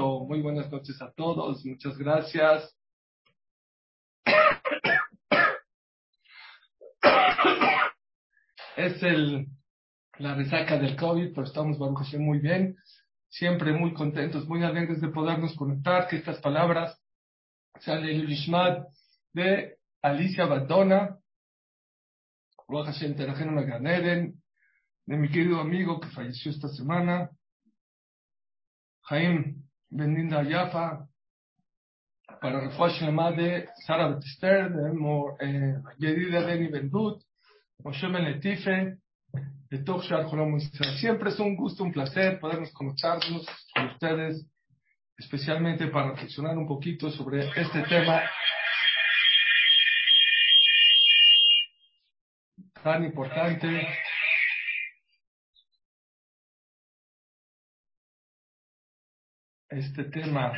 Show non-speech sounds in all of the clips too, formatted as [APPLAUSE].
Muy buenas noches a todos. Muchas gracias. Es el, la resaca del COVID, pero estamos, Baruch muy bien. Siempre muy contentos, muy alegres de podernos conectar, que estas palabras sean el Ishmat de Alicia Badona, de mi querido amigo que falleció esta semana, Jaime Beninda Yafa, para Refuash de Sara Betister, de Yedida Deni Bendut, Moshe Ben Letife, de Tochar Siempre es un gusto, un placer podernos conectarnos con ustedes, especialmente para reflexionar un poquito sobre este tema tan importante este tema.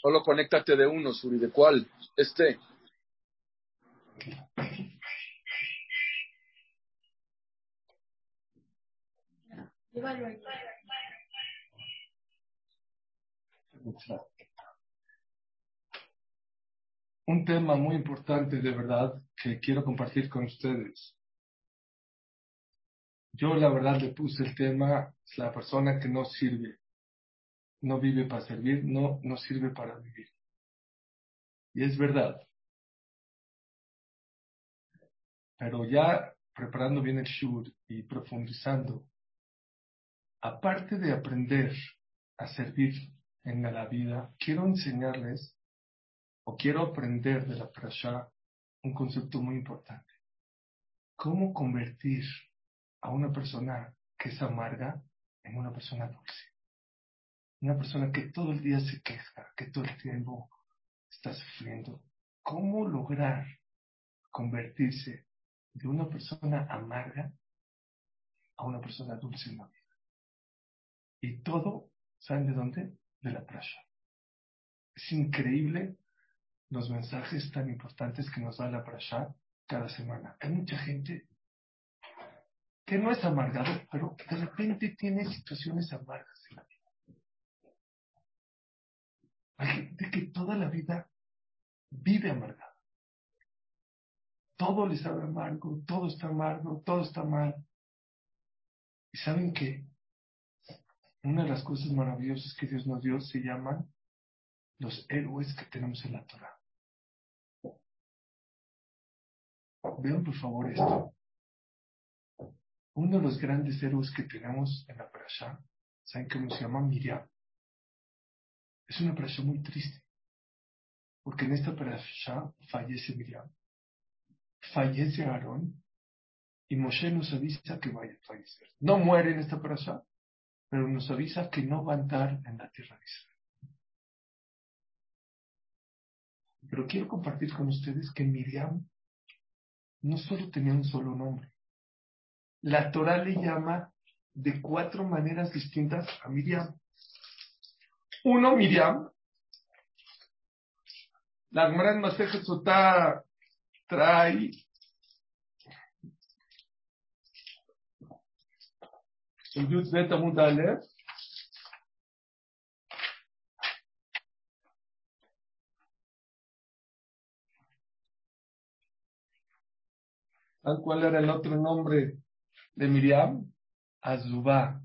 Solo conéctate de uno, Suri. ¿De cuál? Este. Un tema muy importante de verdad que quiero compartir con ustedes. Yo la verdad le puse el tema, es la persona que no sirve, no vive para servir, no, no sirve para vivir. Y es verdad. Pero ya preparando bien el shur y profundizando, aparte de aprender a servir en la vida, quiero enseñarles o quiero aprender de la Prasha un concepto muy importante. ¿Cómo convertir a una persona que es amarga en una persona dulce? Una persona que todo el día se queja, que todo el tiempo está sufriendo. ¿Cómo lograr convertirse de una persona amarga a una persona dulce en la vida? Y todo, ¿saben de dónde? De la prasha. Es increíble los mensajes tan importantes que nos da la prasha cada semana. Hay mucha gente que no es amargado, pero de repente tiene situaciones amargas en la vida. Hay gente que toda la vida vive amargada. Todo le sabe amargo, todo está amargo, todo está mal. Y saben que una de las cosas maravillosas que Dios nos dio se llaman los héroes que tenemos en la Torah. Vean por favor esto. Uno de los grandes héroes que tenemos en la Parashá, ¿saben cómo se llama? Miriam. Es una parasha muy triste, porque en esta parasha fallece Miriam, fallece Aarón, y Moshe nos avisa que va a fallecer. No muere en esta parasha, pero nos avisa que no va a andar en la tierra de Israel. Pero quiero compartir con ustedes que Miriam no solo tenía un solo nombre. La Torah le llama de cuatro maneras distintas a Miriam. Uno, Miriam. La Gemara en Sotá trae el ¿Cuál era el otro nombre de Miriam? Azubá.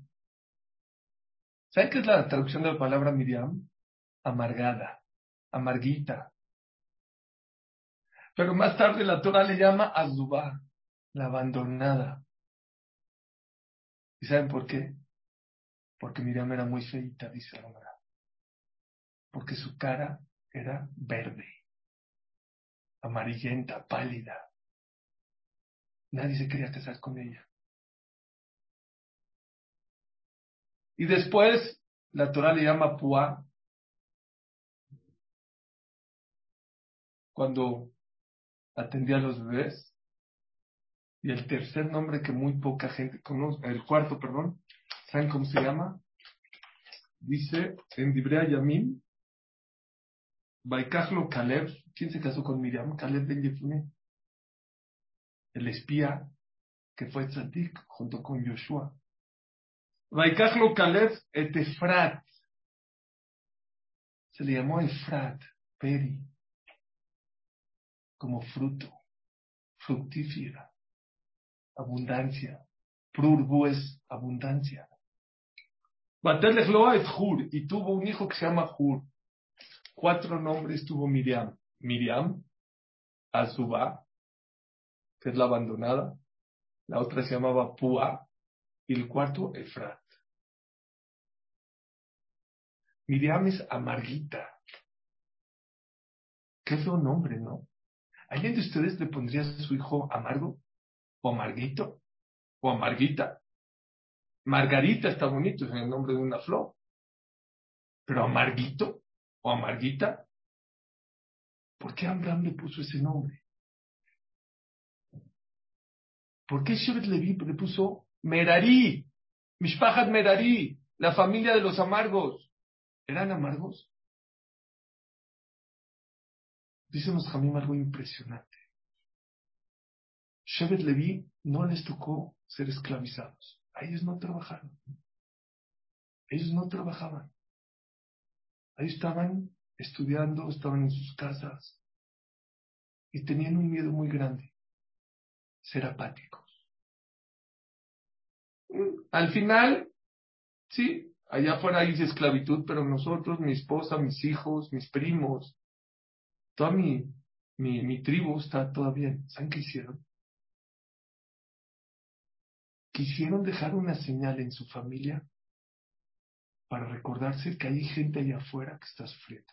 ¿Saben qué es la traducción de la palabra Miriam? Amargada, amarguita. Pero más tarde la Torah le llama Azubá, la abandonada. ¿Y saben por qué? Porque Miriam era muy feita, dice la Porque su cara era verde, amarillenta, pálida. Nadie se quería casar con ella. Y después la Torah le llama Puá. Cuando atendía a los bebés. Y el tercer nombre que muy poca gente conoce, el cuarto, perdón, ¿saben cómo se llama? Dice en Dibrea Yamim, Baikachlo Caleb, ¿quién se casó con Miriam? Caleb ben Yefune. El espía que fue Tzadik junto con Yoshua. Vaikachlo Caleb et Efrat. Se le llamó Efrat, Peri, como fruto, fructífera, abundancia. Prurbu es abundancia. Batelechloa es Hur, y tuvo un hijo que se llama Hur. Cuatro nombres tuvo Miriam. Miriam, Azuba, es la abandonada. La otra se llamaba Pua. Y el cuarto, Efrat. Miriam es amarguita. Qué feo nombre, ¿no? ¿Alguien de ustedes le pondría a su hijo amargo? ¿O amarguito? ¿O amarguita? Margarita está bonito, es el nombre de una flor. Pero amarguito o amarguita, ¿por qué Abraham le puso ese nombre? ¿Por qué Shevet Levi le puso Merari? Mishpachat Merari, la familia de los amargos. ¿Eran amargos? Dicen los Jamim algo impresionante. Shevet Levi no les tocó ser esclavizados. A ellos no trabajaron. Ellos no trabajaban. Ahí estaban estudiando, estaban en sus casas y tenían un miedo muy grande, ser apáticos. Al final, sí, allá afuera hay esclavitud, pero nosotros, mi esposa, mis hijos, mis primos, toda mi, mi, mi tribu está todavía. ¿Saben qué hicieron? quisieron dejar una señal en su familia para recordarse que hay gente allá afuera que está sufriendo.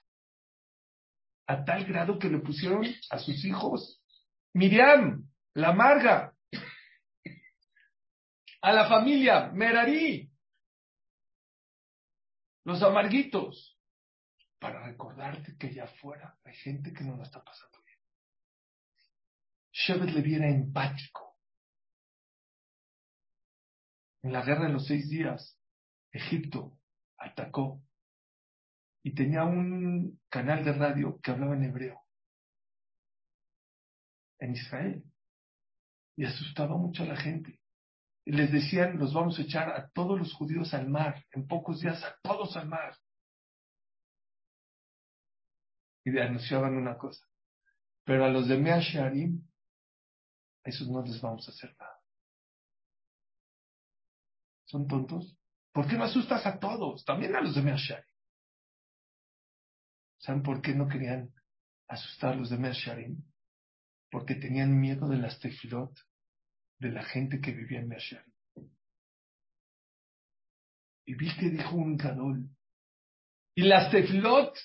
A tal grado que le pusieron a sus hijos Miriam, la amarga, a la familia Merari, los amarguitos, para recordarte que allá afuera hay gente que no lo está pasando bien. Shevet le viera empático. En la guerra de los seis días, Egipto atacó y tenía un canal de radio que hablaba en hebreo, en Israel, y asustaba mucho a la gente. Y les decían, los vamos a echar a todos los judíos al mar, en pocos días a todos al mar. Y le anunciaban una cosa, pero a los de Mea Sharim, a esos no les vamos a hacer nada. ¿Son tontos? ¿Por qué no asustas a todos? También a los de Meashari. ¿Saben por qué no querían asustar a los de Measharim? Porque tenían miedo de las tefilot de la gente que vivía en Meashari. Y vi que dijo un gadol. Y las tefilot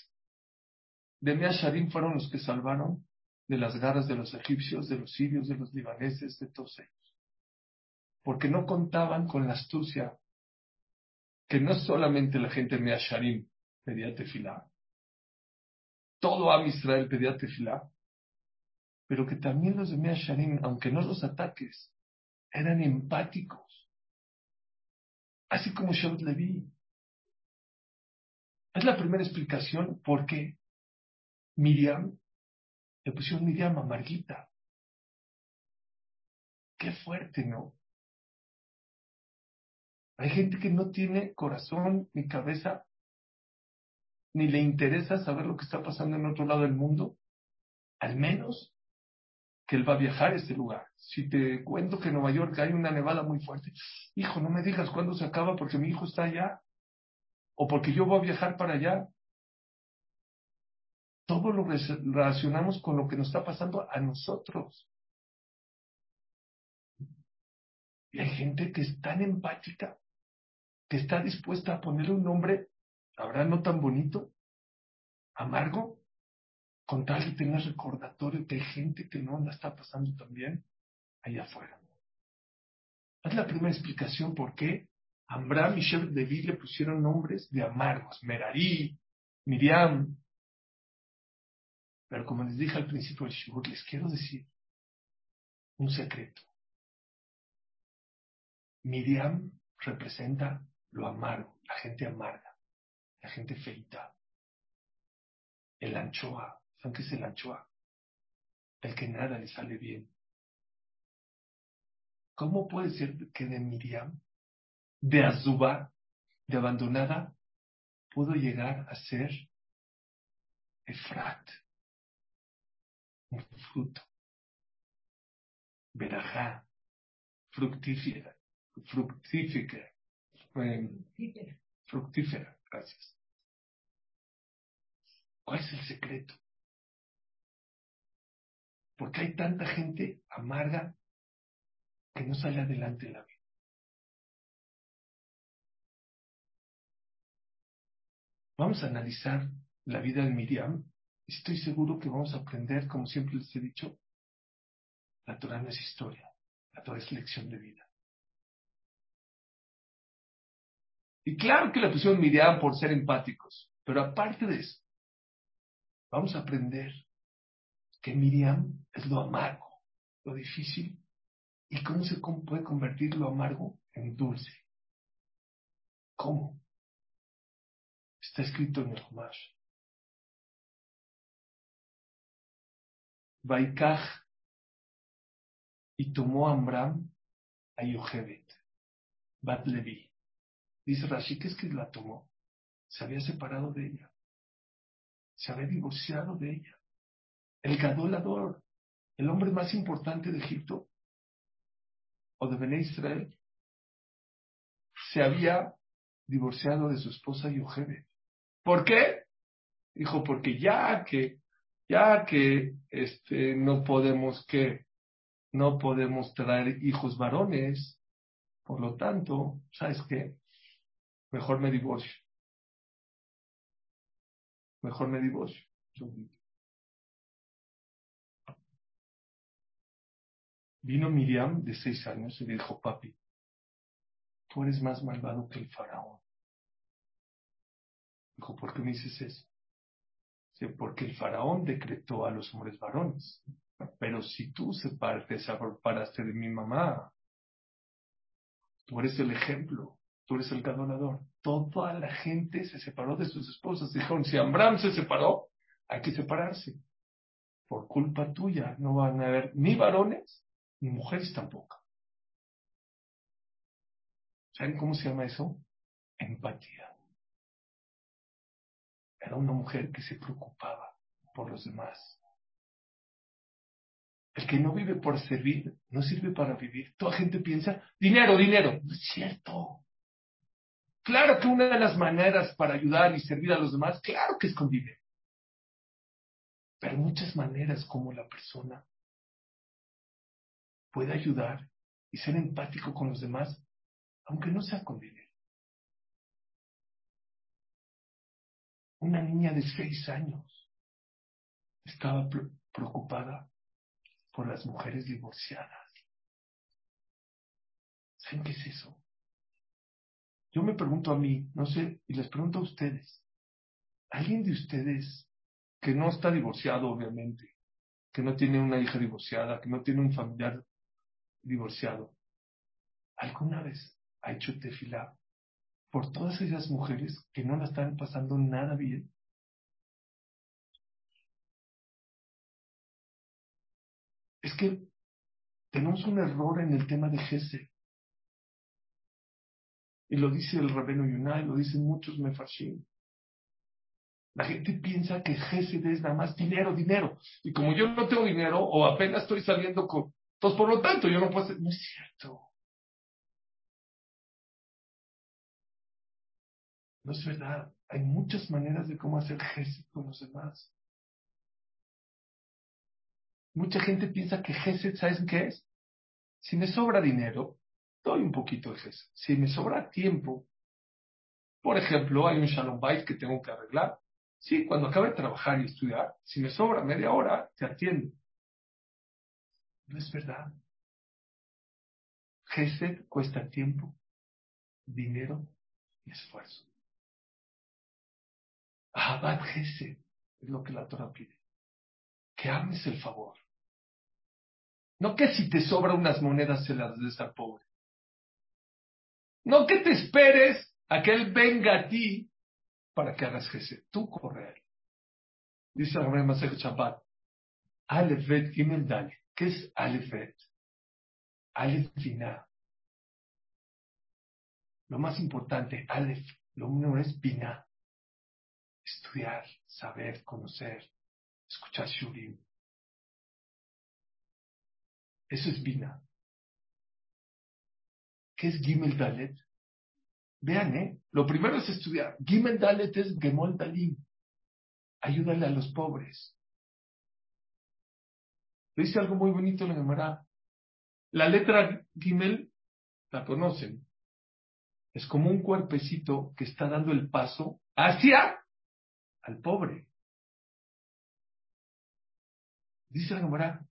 de Measharim fueron los que salvaron de las garras de los egipcios, de los sirios, de los libaneses, de todos ellos porque no contaban con la astucia que no solamente la gente de Measharim pedía tefilá, todo Am Israel pedía tefilá, pero que también los de Measharim, aunque no los ataques, eran empáticos, así como Shabbat Levi. Es la primera explicación por qué Miriam le pusieron Miriam a. Qué fuerte, ¿no? Hay gente que no tiene corazón ni cabeza, ni le interesa saber lo que está pasando en otro lado del mundo, al menos que él va a viajar a ese lugar. Si te cuento que en Nueva York hay una nevada muy fuerte, hijo, no me digas cuándo se acaba porque mi hijo está allá, o porque yo voy a viajar para allá. Todo lo relacionamos con lo que nos está pasando a nosotros. Y hay gente que es tan empática que está dispuesta a ponerle un nombre, habrá no tan bonito, amargo, con tal de tener recordatorio que hay gente que no la está pasando tan bien allá afuera. Es la primera explicación por qué Amram y Shev David le pusieron nombres de amargos, Merari, Miriam. Pero como les dije al principio del Shibur, les quiero decir un secreto. Miriam representa lo amargo, la gente amarga, la gente feita. El anchoa, ¿saben qué es el anchoa? El que nada le sale bien. ¿cómo puede ser que de Miriam, de Azubá, de abandonada, pudo llegar a ser Efrat, un fruto, verajá, fructífera, fructífera, eh, fructífera, gracias. ¿Cuál es el secreto? Porque hay tanta gente amarga que no sale adelante en la vida. Vamos a analizar la vida de Miriam estoy seguro que vamos a aprender, como siempre les he dicho, la Torah no es historia, la Torah es lección de vida. Y claro que le pusieron Miriam por ser empáticos, pero aparte de eso, vamos a aprender que Miriam es lo amargo, lo difícil, y cómo se puede convertir lo amargo en dulce. ¿Cómo? Está escrito en el Humash. Baikaj y tomó a Amram a Yochebet, Bat Levi. Dice Rashi que es que la tomó. Se había separado de ella. Se había divorciado de ella. El gadolador, el hombre más importante de Egipto o de Bené Israel, se había divorciado de su esposa Yochebet. ¿Por qué? Dijo, porque ya que, ya que este, no podemos que, no podemos traer hijos varones, por lo tanto, ¿sabes qué? Mejor me divorcio. Mejor me divorcio. Vino Miriam de seis años y le dijo, papi, tú eres más malvado que el faraón. Dijo, ¿por qué me dices eso? Sí, porque el faraón decretó a los hombres varones. Pero si tú te separaste de mi mamá, tú eres el ejemplo, tú eres el ganador. Toda la gente se separó de sus esposas. Dijeron, si Abraham se separó, hay que separarse. Por culpa tuya no van a haber ni varones mujeres tampoco. ¿Saben cómo se llama eso? Empatía. Era una mujer que se preocupaba por los demás. El que no vive por servir, no sirve para vivir. Toda gente piensa, dinero, dinero. No es cierto. Claro que una de las maneras para ayudar y servir a los demás, claro que es con dinero. Pero muchas maneras como la persona puede ayudar y ser empático con los demás, aunque no sea con dinero. Una niña de seis años estaba preocupada por las mujeres divorciadas. ¿Saben qué es eso? Yo me pregunto a mí, no sé, y les pregunto a ustedes, ¿alguien de ustedes que no está divorciado, obviamente, que no tiene una hija divorciada, que no tiene un familiar divorciado, alguna vez ha hecho tefilá por todas esas mujeres que no la están pasando nada bien. Es que tenemos un error en el tema de Gese. Y lo dice el Rabeno Yunai, lo dicen muchos mefashim. La gente piensa que Gesed es nada más dinero, dinero. Y como yo no tengo dinero o apenas estoy saliendo con... Entonces, por lo tanto, yo no puedo hacer... No es cierto. No es verdad. Hay muchas maneras de cómo hacer Gesed con los demás. Mucha gente piensa que Gesed, ¿sabes qué es? Si me sobra dinero, doy un poquito de Gesed. Si me sobra tiempo, por ejemplo, hay un Shalom Bait que tengo que arreglar. Sí, cuando acabe de trabajar y estudiar, si me sobra media hora, te atiendo. No es verdad. Gesed cuesta tiempo, dinero y esfuerzo. Abad Gesed es lo que la Torah pide. Que ames el favor. No que si te sobra unas monedas se las des al pobre. No que te esperes a que él venga a ti para que hagas Gesed. Tú corre a él. Dice el Masej Shabbat. Alefet Gimel Dale. ¿Qué es Alefet? Aleph Binah. Lo más importante, Aleph, lo único es Binah. Estudiar, saber, conocer, escuchar Shurim. Eso es Binah. ¿Qué es Gimel Dalet? Vean, ¿eh? Lo primero es estudiar. Gimel Dalet es Gemol Dalim. Ayúdale a los pobres. Dice algo muy bonito la Gemara. La letra Gimel, la conocen. Es como un cuerpecito que está dando el paso hacia al pobre. Dice la Gemara,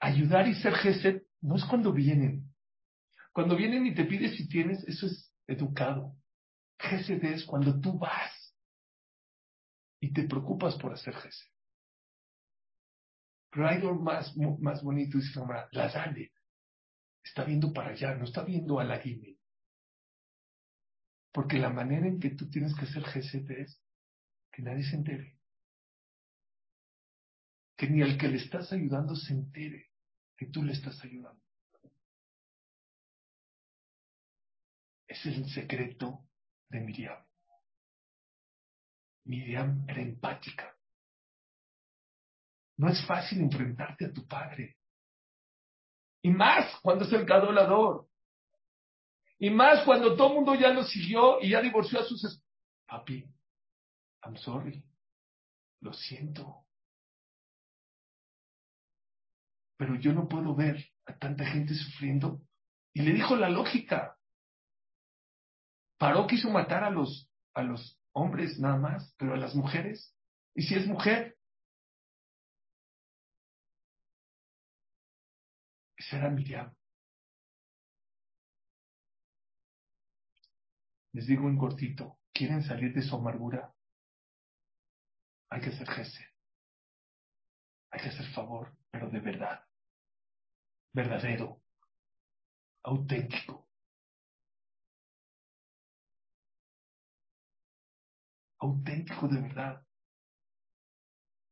ayudar y ser gesed no es cuando vienen. Cuando vienen y te pides si tienes, eso es educado. Gesed es cuando tú vas y te preocupas por hacer gesed. Pero más, más bonito, dice la la dale. Está viendo para allá, no está viendo a la guime. Porque la manera en que tú tienes que hacer gesed es que nadie se entere. Que ni el que le estás ayudando se entere que tú le estás ayudando. Es el secreto de Miriam. Miriam era empática. No es fácil enfrentarte a tu padre. Y más cuando es el cadolador. Y más cuando todo el mundo ya lo siguió y ya divorció a sus... Papi, I'm sorry. Lo siento. Pero yo no puedo ver a tanta gente sufriendo. Y le dijo la lógica. Paró quiso matar a los, a los hombres nada más, pero a las mujeres. ¿Y si es mujer? Esa era Miriam. Les digo en cortito, ¿quieren salir de su amargura? Hay que hacer jefe. Hay que hacer favor, pero de verdad. Verdadero. Auténtico. auténtico de verdad.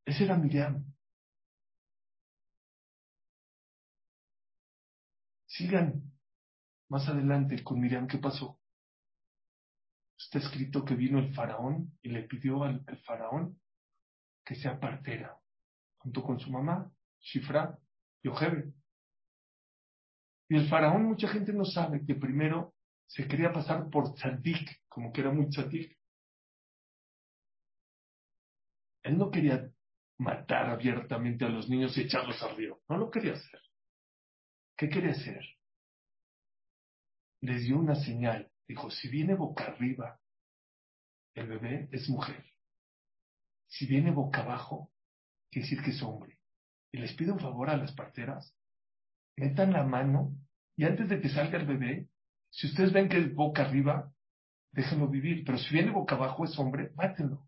Ese era Miriam. Sigan más adelante con Miriam, ¿qué pasó? Está escrito que vino el faraón y le pidió al, faraón que sea partera, junto con su mamá, Shifra y Ojebe. Y el faraón, mucha gente no sabe que primero se quería pasar por tzadik, como que era muy tzadik, él no quería matar abiertamente a los niños y echarlos al río. No lo quería hacer. ¿Qué quería hacer? Les dio una señal. Dijo, si viene boca arriba, el bebé es mujer. Si viene boca abajo, quiere decir que es hombre. Y les pido un favor a las parteras, metan la mano y antes de que salga el bebé, si ustedes ven que es boca arriba, déjenlo vivir. Pero si viene boca abajo es hombre, mátenlo.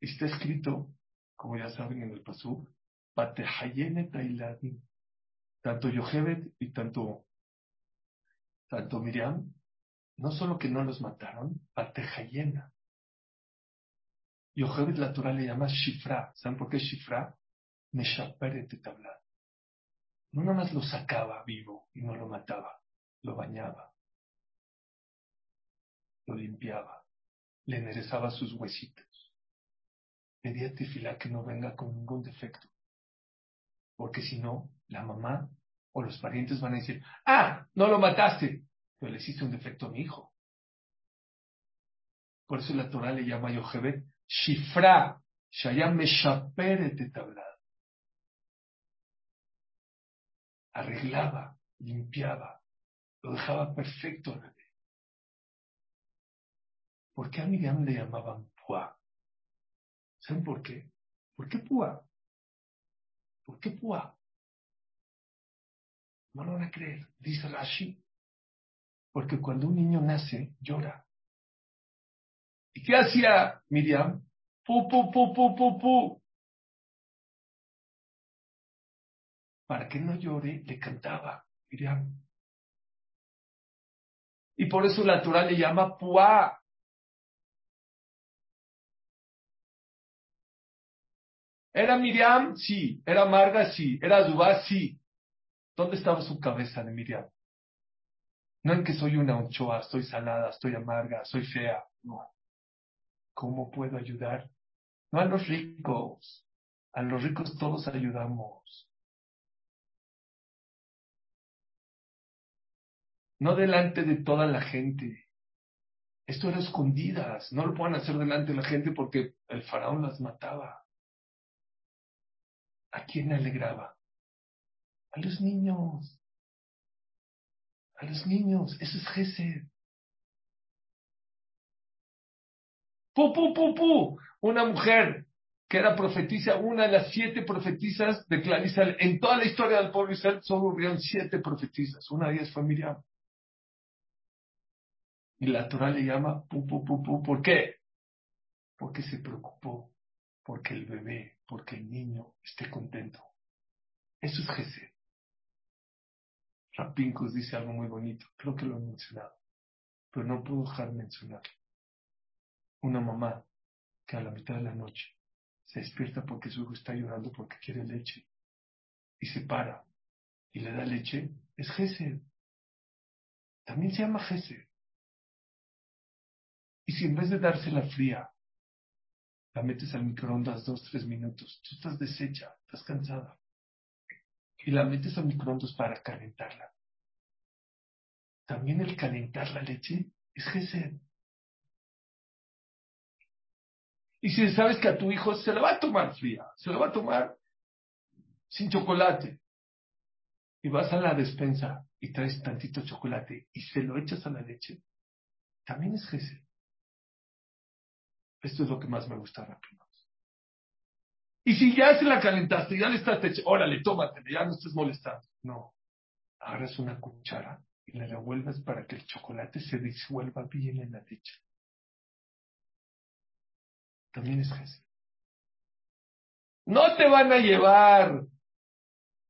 Está escrito, como ya saben en el Pasú, tanto Yohebet y tanto, tanto Miriam, no solo que no los mataron, Batejayena. Yohebet la Torah le llama Shifra. ¿Saben por qué Shifra? Meshaperet tabla. No nada más lo sacaba vivo y no lo mataba, lo bañaba, lo limpiaba, le enderezaba sus huesitos pedía tefilá que no venga con ningún defecto. Porque si no, la mamá o los parientes van a decir, ah, no lo mataste, pero le hiciste un defecto a mi hijo. Por eso la Torah le llama a Yohebet Shifra, Shayam Meshaperet tablad. Arreglaba, limpiaba, lo dejaba perfecto al bebé. ¿Por qué a Miriam le llamaban? ¿Saben por qué? ¿Por qué púa? ¿Por qué púa? No lo van a creer, dice Rashi. Porque cuando un niño nace, llora. ¿Y qué hacía Miriam? Pu, pu, pu, pu, pu, pu. Para que no llore, le cantaba Miriam. Y por eso la Torah le llama Pua. ¿Era Miriam? Sí. ¿Era Marga? Sí. ¿Era Dubá? Sí. ¿Dónde estaba su cabeza de Miriam? No en que soy una ochoa, estoy salada, estoy amarga, soy fea. No. ¿Cómo puedo ayudar? No a los ricos. A los ricos todos ayudamos. No delante de toda la gente. Esto era escondidas. No lo pueden hacer delante de la gente porque el faraón las mataba. ¿A quién alegraba? A los niños. A los niños. Eso es Gesed. Pu, pu, pu, pu. Una mujer que era profetisa, una de las siete profetisas de Clan. En toda la historia del pueblo Israel solo hubieron siete profetisas. Una de ellas fue Miriam. Y la Torah le llama pu, pu, pu, pu. ¿Por qué? Porque se preocupó. Porque el bebé, porque el niño esté contento. Eso es Gesed. Rapincus dice algo muy bonito. Creo que lo he mencionado. Pero no puedo dejar de mencionarlo. Una mamá que a la mitad de la noche se despierta porque su hijo está llorando porque quiere leche y se para y le da leche, es Gesed. También se llama Gesed. Y si en vez de dársela fría, la metes al microondas dos, tres minutos, tú estás deshecha, estás cansada, y la metes al microondas para calentarla. También el calentar la leche es Gesed. Y si sabes que a tu hijo se la va a tomar fría, se la va a tomar sin chocolate, y vas a la despensa y traes tantito chocolate y se lo echas a la leche, también es Gesed. Esto es lo que más me gusta rápido. Y si ya se la calentaste, ya le estás echando, órale, tómatela, ya no estés molestando. No. Agarras una cuchara y la revuelves para que el chocolate se disuelva bien en la leche. También es Jesús. No te van a llevar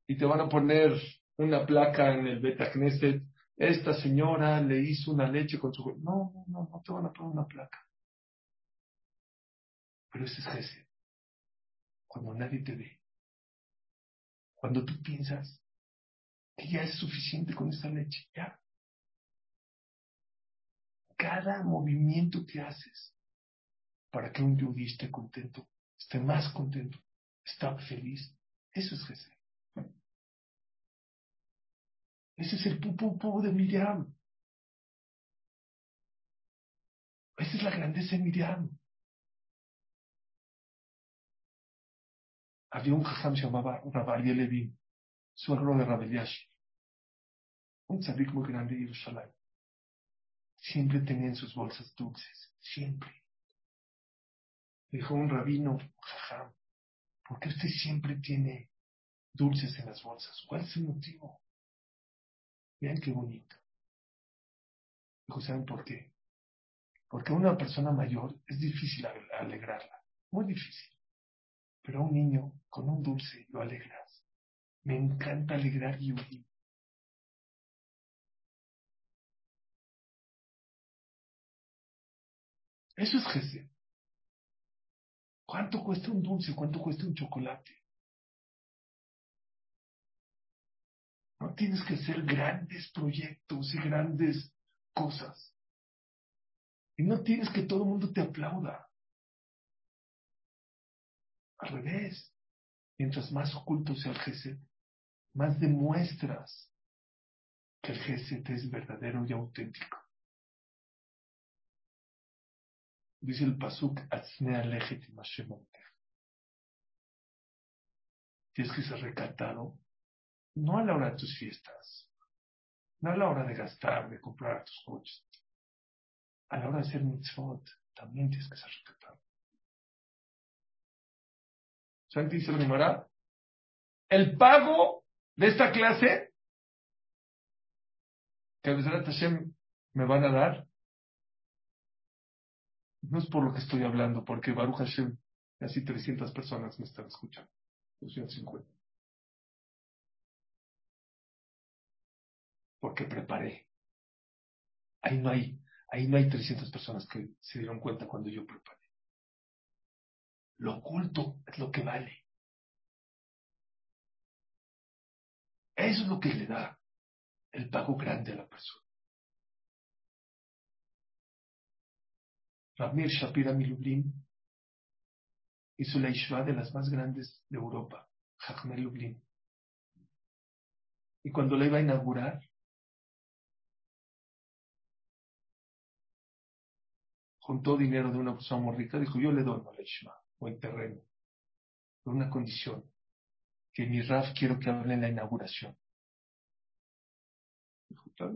y te van a poner una placa en el Beta Knesset. Esta señora le hizo una leche con su. No, no, no, no te van a poner una placa. Pero ese es Gesed. Cuando nadie te ve. Cuando tú piensas que ya es suficiente con esa leche, ya. Cada movimiento que haces para que un judío esté contento, esté más contento, esté feliz, eso es Gesed. Ese es el pu, de Miriam. Esa es la grandeza de Miriam. Había un jajam se llamaba Rabbi Levin, suegro de Rabeliash, un tzadik muy grande de Jerusalén. Siempre tenía en sus bolsas dulces, siempre. Dijo un rabino, jajam, ¿por qué usted siempre tiene dulces en las bolsas? ¿Cuál es el motivo? Vean qué bonito. Dijo, ¿saben por qué? Porque una persona mayor es difícil alegrarla, muy difícil. Pero a un niño con un dulce lo alegras. Me encanta alegrar Yuri. Eso es Gesed. ¿Cuánto cuesta un dulce? ¿Cuánto cuesta un chocolate? No tienes que hacer grandes proyectos y grandes cosas. Y no tienes que todo el mundo te aplauda. Al revés. Mientras más oculto sea el Gesed, más demuestras que el Gesed es verdadero y auténtico. Dice el Pasuk, Tienes que ser recatado, no a la hora de tus fiestas, no a la hora de gastar, de comprar tus coches. A la hora de hacer mitzvot, también tienes que ser recatado. ¿Saben qué dice la El pago de esta clase que Besrat Hashem me van a dar no es por lo que estoy hablando, porque Baruch Hashem, casi 300 personas me están escuchando. 250. Porque preparé. Ahí no hay, ahí no hay 300 personas que se dieron cuenta cuando yo preparé. Lo oculto es lo que vale. Eso es lo que le da el pago grande a la persona. Ramir Shapira Milublin hizo la Ishva de las más grandes de Europa, Jajmel Lublin. Y cuando la iba a inaugurar, juntó dinero de una persona muy rica, dijo, yo le doy a la Ishva o el terreno, por una condición, que mi Raf quiero que hable en la inauguración.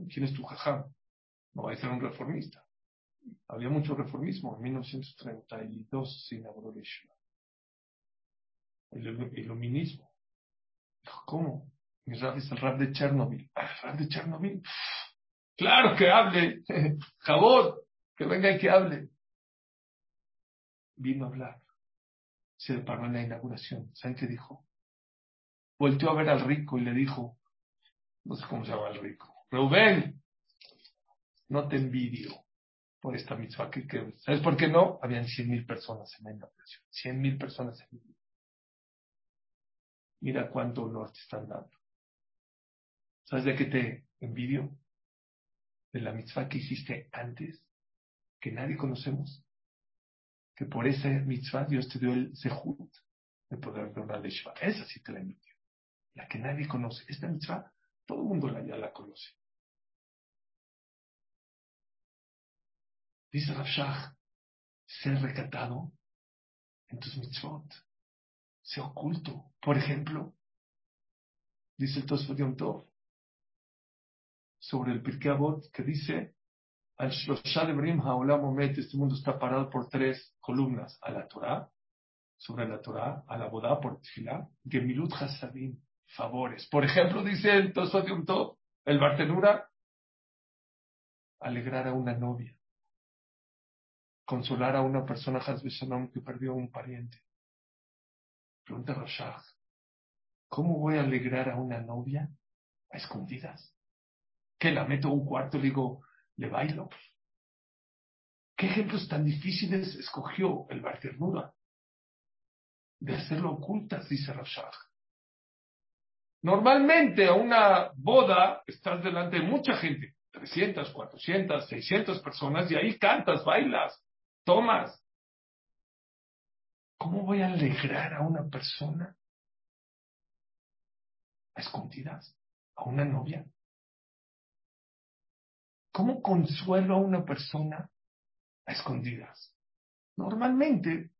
¿quién es tu jajam? No va a ser un reformista. Había mucho reformismo. En 1932 se inauguró el El iluminismo. Dijo, ¿cómo? Mi rap es el rap de Chernobyl. Ah, el rap de Chernobyl. Claro que hable. [LAUGHS] Jabot, que venga y que hable. Vino a hablar. Se paró en la inauguración. ¿Saben qué dijo? Volteó a ver al rico y le dijo, no sé cómo se llama el rico, Rubén, no te envidio por esta mitzvah que, ¿Sabes por qué no? Habían cien mil personas en la inauguración. Cien mil personas en la Mira cuánto honor te están dando. ¿Sabes de qué te envidio? De la mitzvah que hiciste antes, que nadie conocemos. Que por esa mitzvah Dios te dio el sehut de poder dar una leshva. Esa sí te la envidio. La que nadie conoce. Esta mitzvah, todo el mundo ya la conoce. Dice Rafshah, ser recatado en tus mitzvot, ser oculto. Por ejemplo, dice el Tosfot Tov, sobre el Pirkei Avot, que dice, al Shlosha de Brim Haolam este mundo está parado por tres columnas, a la Torah, sobre la Torah, a la Bodá por Tfilah, Gemilut Hasadim, favores. Por ejemplo, dice el Tosfot Tov, el Bartenura, alegrar a una novia consolar a una persona que perdió un pariente. Pregunta Roshach, ¿cómo voy a alegrar a una novia a escondidas? Que la meto a un cuarto y le digo, le bailo. ¿Qué ejemplos tan difíciles escogió el Barternura? De hacerlo ocultas, dice Roshach. Normalmente a una boda estás delante de mucha gente, 300, 400, 600 personas, y ahí cantas, bailas, tomas. ¿Cómo voy a alegrar a una persona a escondidas? ¿A una novia? ¿Cómo consuelo a una persona a escondidas? Normalmente,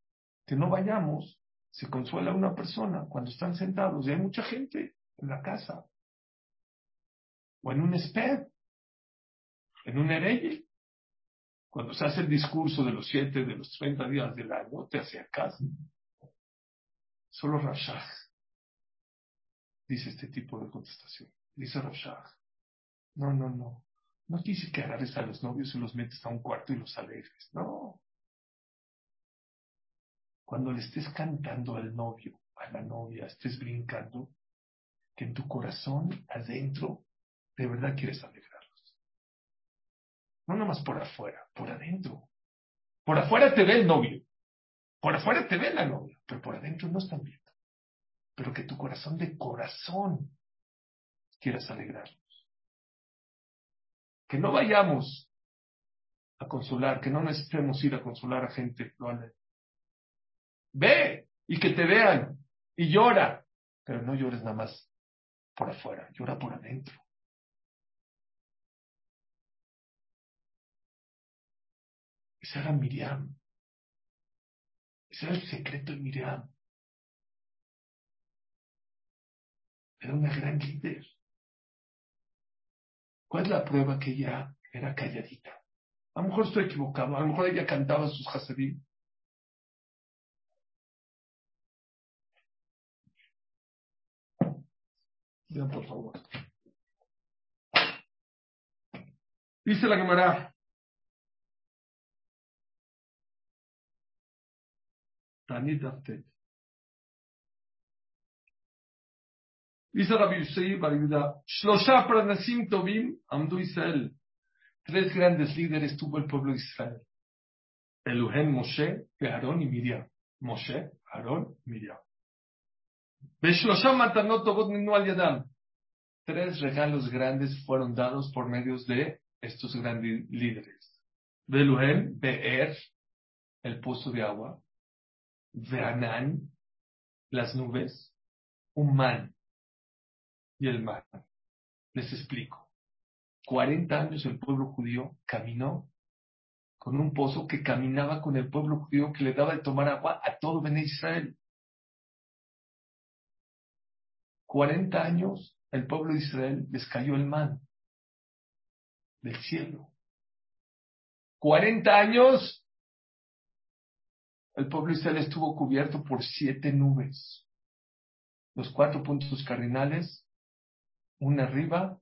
que no vayamos, se consuela a una persona cuando están sentados y hay mucha gente en la casa. O en un sped, en un hereye. Cuando se hace el discurso de los siete, de los treinta días del año, te acercas. Solo Rashach dice este tipo de contestación. Dice Rashach, no, no, no. No dice que agarres a los novios y los metes a un cuarto y los alegres. No. Cuando le estés cantando al novio, a la novia, estés brincando, que en tu corazón, adentro, de verdad quieres alegrar. No nomás por afuera, por adentro. Por afuera te ve el novio. Por afuera te ve la novia, pero por adentro no están viendo. Pero que tu corazón de corazón quieras alegrarlos. Que no vayamos a consolar, que no necesitemos ir a consolar a gente. Ve y que te vean y llora, pero no llores nada más por afuera, llora por adentro. Ese era Miriam. Ese era el secreto de Miriam. Era una gran líder. ¿Cuál es la prueba que ella era calladita? A lo mejor estoy equivocado, a lo mejor ella cantaba sus hasedim. Vean, por favor. Dice la Gemara, Dice Rabbi Yusei Bariguda, Shlosha Pranasim Tovim Amdu Israel. Tres grandes líderes tuvo el pueblo de Israel. Eluhen Moshe, Aarón y Miriam. Moshe, Aarón, Miriam. Beshlosha Matanot Ninu Al Yadam. tres regalos grandes fueron dados por medios de estos grandes líderes. Beluhem, Be'er, el pozo de agua, Veanán, las nubes, man y el mar. Les explico. 40 años el pueblo judío caminó con un pozo que caminaba con el pueblo judío que le daba de tomar agua a todo Bené Israel. 40 años el pueblo de Israel les cayó el man del cielo. 40 años el pueblo de Israel estuvo cubierto por siete nubes. Los cuatro puntos cardinales, una arriba,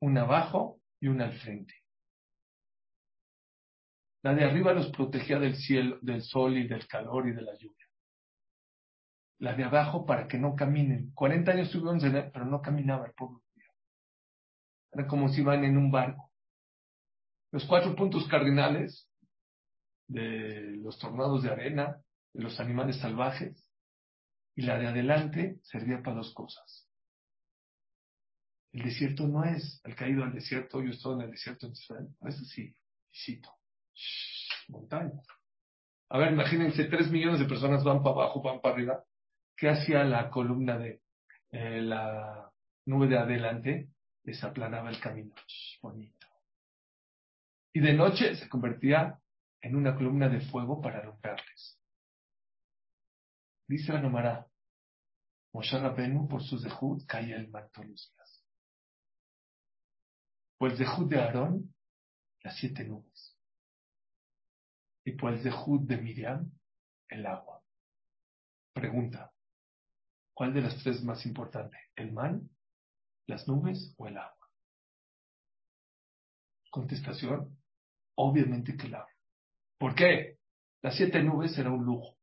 una abajo y una al frente. La de arriba los protegía del cielo, del sol y del calor y de la lluvia. La de abajo para que no caminen. 40 años estuvieron pero no caminaba el pueblo. Era como si iban en un barco. Los cuatro puntos cardinales de los tornados de arena, de los animales salvajes, y la de adelante servía para dos cosas. El desierto no es el caído al desierto, yo estoy en el desierto en Israel, eso sí, visito. Montaña. A ver, imagínense, tres millones de personas van para abajo, van para arriba. ¿Qué hacía la columna de eh, la nube de adelante? Desaplanaba el camino. bonito. Y de noche se convertía en una columna de fuego para romperles. Dice la Nomara, Moshe Rabenu por su zehut caía el manto días. Por el zehut de Aarón, las siete nubes. Y por el zehut de Miriam, el agua. Pregunta, ¿cuál de las tres es más importante? ¿El man, las nubes o el agua? Contestación, obviamente que el agua. ¿Por qué? Las siete nubes era un lujo.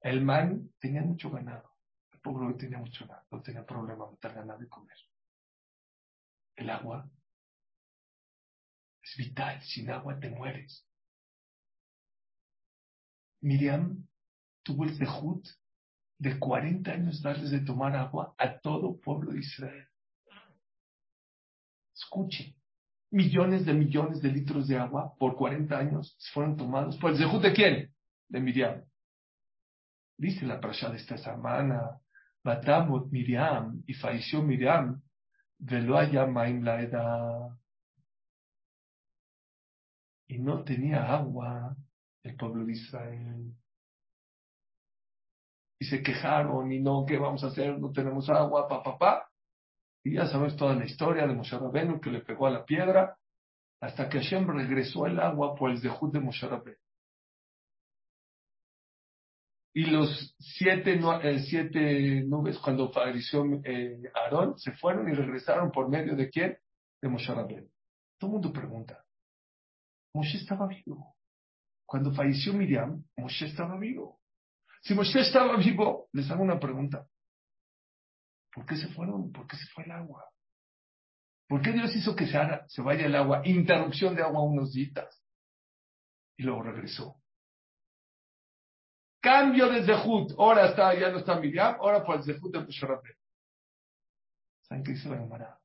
El man tenía mucho ganado. El pueblo tenía mucho ganado. No tenía problema matar ganado y comer. El agua es vital. Sin agua te mueres. Miriam tuvo el dejud de 40 años darles de tomar agua a todo pueblo de Israel. Escuchen millones de millones de litros de agua por 40 años fueron tomados por el Zehut de quién? De Miriam. Dice la parasha de esta semana, Batamot Miriam, y falleció Miriam, velo haya maim la edad. Y no tenía agua el pueblo de Israel. Y se quejaron, y no, ¿qué vamos a hacer? No tenemos agua, pa, pa, pa. Y ya sabes toda la historia de Moshe Rabenu que le pegó a la piedra hasta que Hashem regresó el agua por el Zehut de Moshe Rabenu. Y los siete, eh, siete nubes, cuando falleció eh, Aarón, se fueron y regresaron por medio de quién? De Moshe Rabenu. Todo el mundo pregunta, Moshe estaba vivo. Cuando falleció Miriam, Moshe estaba vivo. Si Moshe estaba vivo, les hago una pregunta. ¿Por qué se fueron? ¿Por qué se fue el agua? ¿Por qué Dios hizo que se, vaya el agua? Interrupción de agua unos días. Y luego regresó. Cambio de Zehut. Ahora está, ya no está Miriam, ahora por el Zehut de Moshe ¿Saben qué dice la Gemara?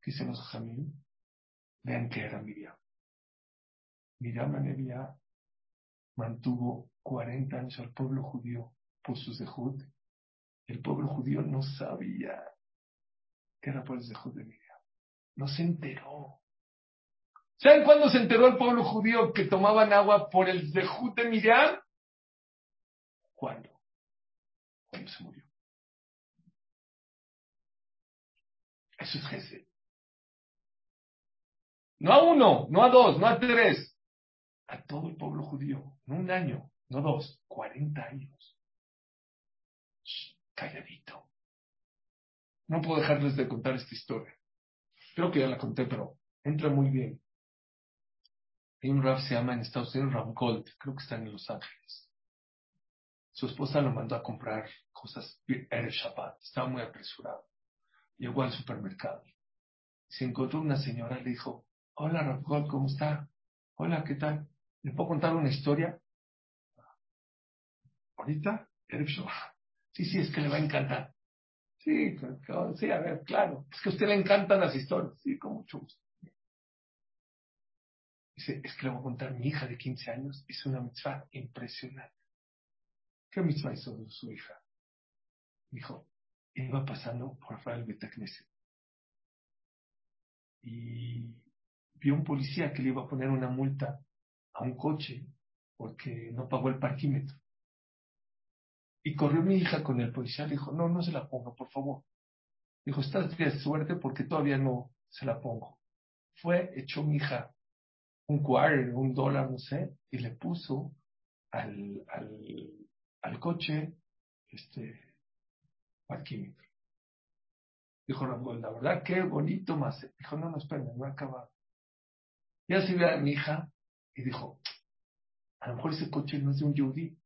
¿Qué dicen los Jamín? Vean que era Miriam. Miriam Anevia mantuvo 40 años al pueblo judío por su Zehut el pueblo judío no sabía que era por el Zehut de Miriam. No se enteró. ¿Saben cuándo se enteró el pueblo judío que tomaban agua por el Zehut de Miriam? ¿Cuándo? Cuando se murió. Eso es Gesed. No a uno, no a dos, no a tres. A todo el pueblo judío. No un año, no dos, cuarenta años calladito. No puedo dejarles de contar esta historia. Creo que ya la conté, pero entra muy bien. Hay un rap se llama en Estados Unidos Ram Gold, creo que está en Los Ángeles. Su esposa lo mandó a comprar cosas el Shabbat, estaba muy apresurado. Llegó al supermercado. Se encontró una señora, le dijo, hola Ram Gold, ¿cómo está? Hola, ¿qué tal? ¿Le puedo contar una historia? ¿Ahorita? Sí, sí, es que le va a encantar. Sí, sí, a ver, claro. Es que a usted le encantan las historias. Sí, con mucho gusto. Dice, es que le voy a contar, mi hija de 15 años hizo una mitzvah impresionante. ¿Qué mitzvah hizo su hija? Dijo, iba pasando por fuera del Betacneset. Y vio un policía que le iba a poner una multa a un coche porque no pagó el parquímetro. Y corrió mi hija con el policía, le dijo, no, no se la ponga, por favor. Dijo, estás de suerte porque todavía no se la pongo. Fue, echó mi hija un quarter, un dólar, no sé, y le puso al, al, coche este parquímetro. Dijo la verdad, qué bonito más. Dijo, no, no, espérame, no ha acabado. Ya se ve a mi hija y dijo, a lo mejor ese coche no es de un yudí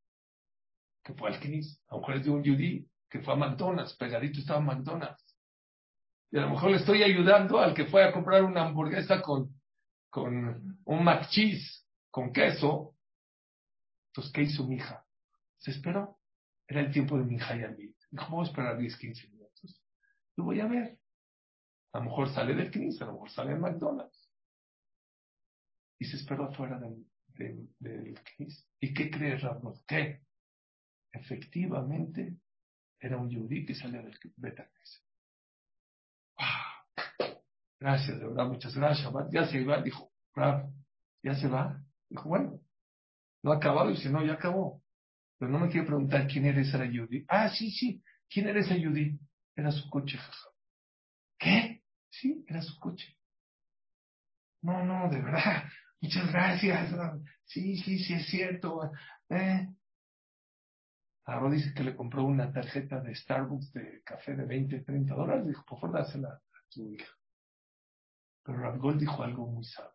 que fue al Knis. A lo mejor es de un yudí que fue a McDonald's, pegadito estaba McDonald's. Y a lo mejor le estoy ayudando al que fue a comprar una hamburguesa con, con un mac cheese, con queso. Entonces, ¿qué hizo mi hija? Se esperó. Era el tiempo de mi hija y mí. Dijo, vamos a esperar 10, 15 minutos. Lo voy a ver. A lo mejor sale del Knis, a lo mejor sale de McDonald's. Y se esperó afuera del, del, del. ¿Y qué cree Ramón? ¿Qué? efectivamente era un yudí que salía del Betacnes. Gracias, de verdad, muchas gracias. Ya se va, dijo, ya se va. Dijo, bueno, no ha acabado. Dice, no, ya acabó. Pero no me quiere preguntar quién era ese Yudí. Ah, sí, sí. ¿Quién era ese Yudí? Era su coche, jaja. ¿Qué? Sí, era su coche. No, no, de verdad. Muchas gracias. Sí, sí, sí, es cierto. Eh, Ahora dice que le compró una tarjeta de Starbucks de café de 20, 30 dólares. Dijo, por favor, dásela a tu hija. Pero Rabgol dijo algo muy sabio.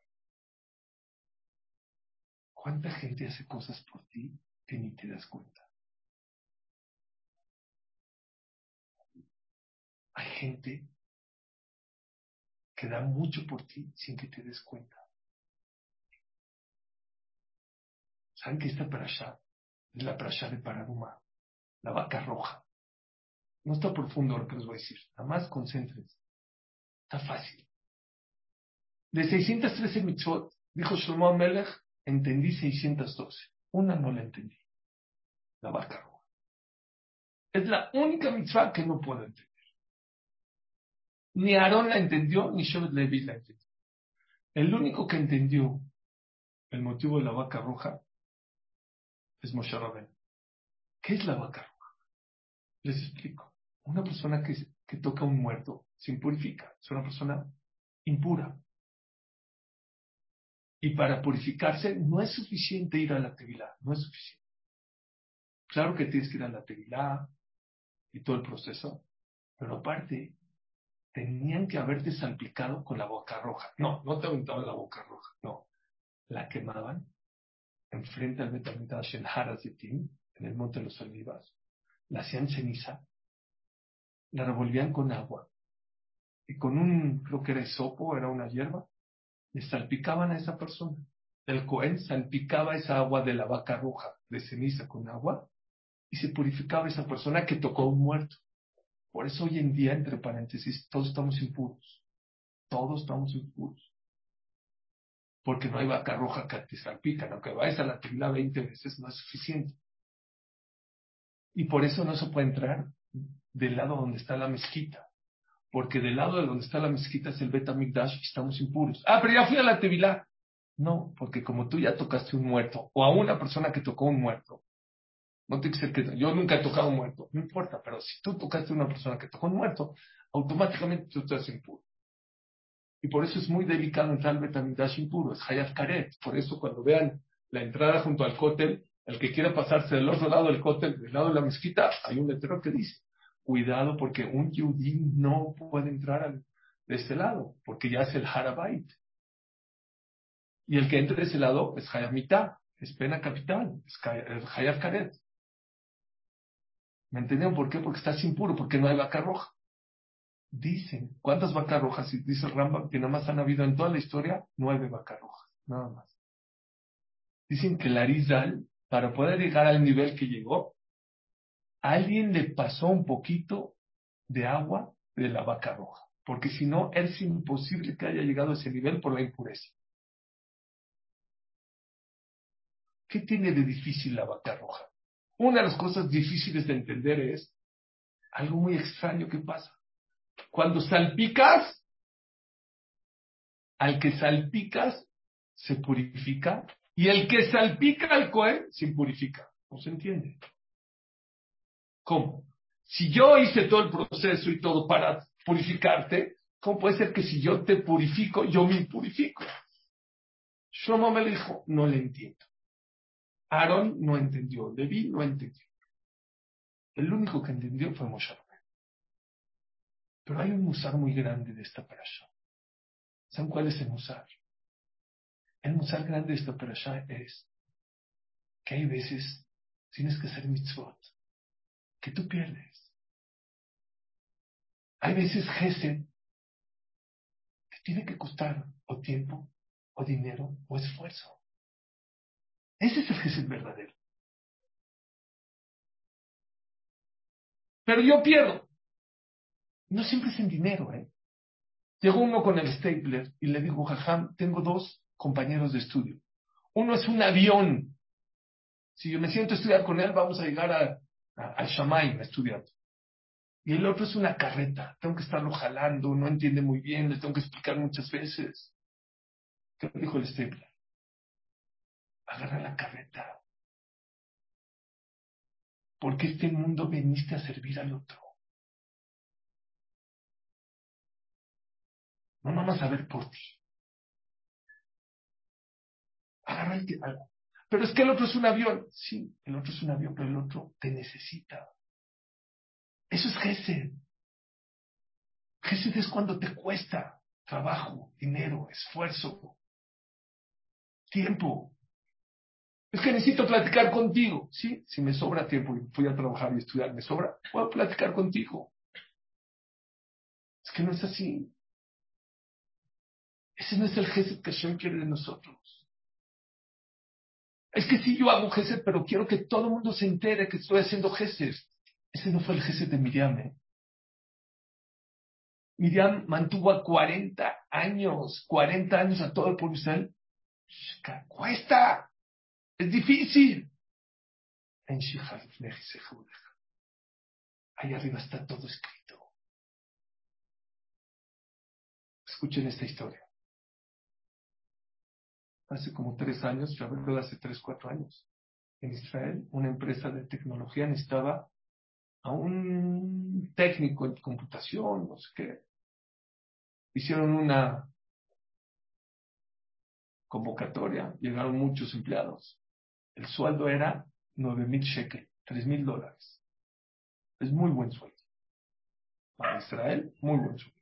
¿Cuánta gente hace cosas por ti que ni te das cuenta? Hay gente que da mucho por ti sin que te des cuenta. ¿Saben que esta allá es la allá de Paraduma? la vaca roja. No está profundo lo que les voy a decir, nada más concéntrense. Está fácil. De 613 mitzvot, dijo Shlomo Melech, entendí 612. Una no la entendí. La vaca roja. Es la única mitzvah que no puedo entender. Ni Aarón la entendió, ni Shevet Levi la entendió. El único que entendió el motivo de la vaca roja es Moshe Rabén. ¿Qué es la vaca roja? Les explico. Una persona que, que toca a un muerto se impurifica, es una persona impura. Y para purificarse no es suficiente ir a la tevilá, no es suficiente. Claro que tienes que ir a la tevilá y todo el proceso, pero aparte tenían que haberte salpicado con la boca roja. No, no te aventaban la boca roja, no. La quemaban enfrente al Betamitash en Harazitim, en el Monte de los Olivas, la hacían ceniza, la revolvían con agua y con un, creo que era sopo, era una hierba, le salpicaban a esa persona. El Cohen salpicaba esa agua de la vaca roja de ceniza con agua y se purificaba esa persona que tocó a un muerto. Por eso hoy en día, entre paréntesis, todos estamos impuros. Todos estamos impuros. Porque no hay vaca roja que te salpica. Aunque vayas a la tila 20 veces, no es suficiente. Y por eso no se puede entrar del lado donde está la mezquita. Porque del lado de donde está la mezquita es el Betamikdash y estamos impuros. Ah, pero ya fui a la Tevilá. No, porque como tú ya tocaste un muerto, o a una persona que tocó un muerto, no tiene que ser que yo nunca he tocado un muerto, no importa, pero si tú tocaste a una persona que tocó un muerto, automáticamente tú estás impuro. Y por eso es muy delicado entrar al Betamikdash impuro, es Hayat Karet. Por eso cuando vean la entrada junto al cótel, el que quiera pasarse del otro lado del cótel, del lado de la mezquita, hay un letrero que dice, cuidado porque un yudí no puede entrar de este lado, porque ya es el harabait. Y el que entre de ese lado es hayamita, es pena capital, es hayab karet. ¿Me entendieron por qué? Porque estás impuro, porque no hay vaca roja. Dicen, ¿cuántas vacas rojas? Dice el Rambam que nada más han habido en toda la historia nueve vacas rojas, nada más. Dicen que el Arizal para poder llegar al nivel que llegó, alguien le pasó un poquito de agua de la vaca roja. Porque si no, es imposible que haya llegado a ese nivel por la impureza. ¿Qué tiene de difícil la vaca roja? Una de las cosas difíciles de entender es algo muy extraño que pasa. Cuando salpicas, al que salpicas se purifica y el que salpica al cohen se impurifica. ¿No se entiende? ¿Cómo? Si yo hice todo el proceso y todo para purificarte, ¿cómo puede ser que si yo te purifico, yo me impurifico? Shlomo me dijo, no le entiendo. Aaron no entendió, Levi no entendió. El único que entendió fue Moshe Pero hay un musar muy grande de esta parasha. ¿Saben cuál es el musar? El musar grande de esta parasha es que hay veces tienes que hacer mitzvot que tú pierdes. Hay veces Gesed que tiene que costar o tiempo, o dinero, o esfuerzo. Ese es el Gesed verdadero. Pero yo pierdo. No siempre es en dinero, ¿eh? Llegó uno con el stapler y le dijo, Jajam, tengo dos compañeros de estudio. Uno es un avión. Si yo me siento a estudiar con él, vamos a llegar a al Shamaim estudiando. Y el otro es una carreta. Tengo que estarlo jalando, no entiende muy bien, le tengo que explicar muchas veces. ¿Qué dijo el stapler? Agarra la carreta. Porque este mundo veniste a servir al otro. No vamos a ver por ti. Agarra el, pero es que el otro es un avión. Sí, el otro es un avión, pero el otro te necesita. Eso es Gesed. Gesed es cuando te cuesta trabajo, dinero, esfuerzo, tiempo. Es que necesito platicar contigo. Sí, si me sobra tiempo y fui a trabajar y estudiar, me sobra, puedo platicar contigo. Es que no es así. Ese no es el Gesed que Hashem quiere de nosotros. Es que sí, yo hago Gesed, pero quiero que todo el mundo se entere que estoy haciendo Gesed. Ese no fue el Gesed de Miriam. ¿eh? Miriam mantuvo a 40 años, 40 años a todo el pueblo Israel. Cuesta, es difícil. En Ahí arriba está todo escrito. Escuchen esta historia hace como tres años, yo hablo hace tres, cuatro años, en Israel, una empresa de tecnología necesitaba a un técnico en computación, no sé qué. Hicieron una convocatoria, llegaron muchos empleados. El sueldo era nueve mil shekel, tres mil dólares. Es muy buen sueldo. Para Israel, muy buen sueldo.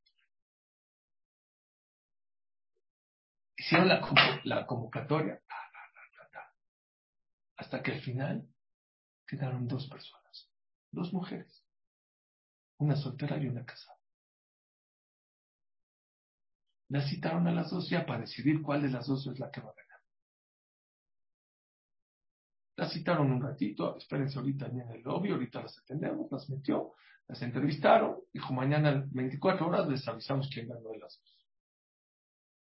Hicieron la, convocatoria, hasta que al final quedaron dos personas, dos mujeres, una soltera y una casada. La citaron a las dos ya para decidir cuál de las dos es la que va a ganar. La citaron un ratito, espérense ahorita en el lobby, ahorita las atendemos, las metió, las entrevistaron, dijo mañana 24 horas les avisamos quién ganó de las dos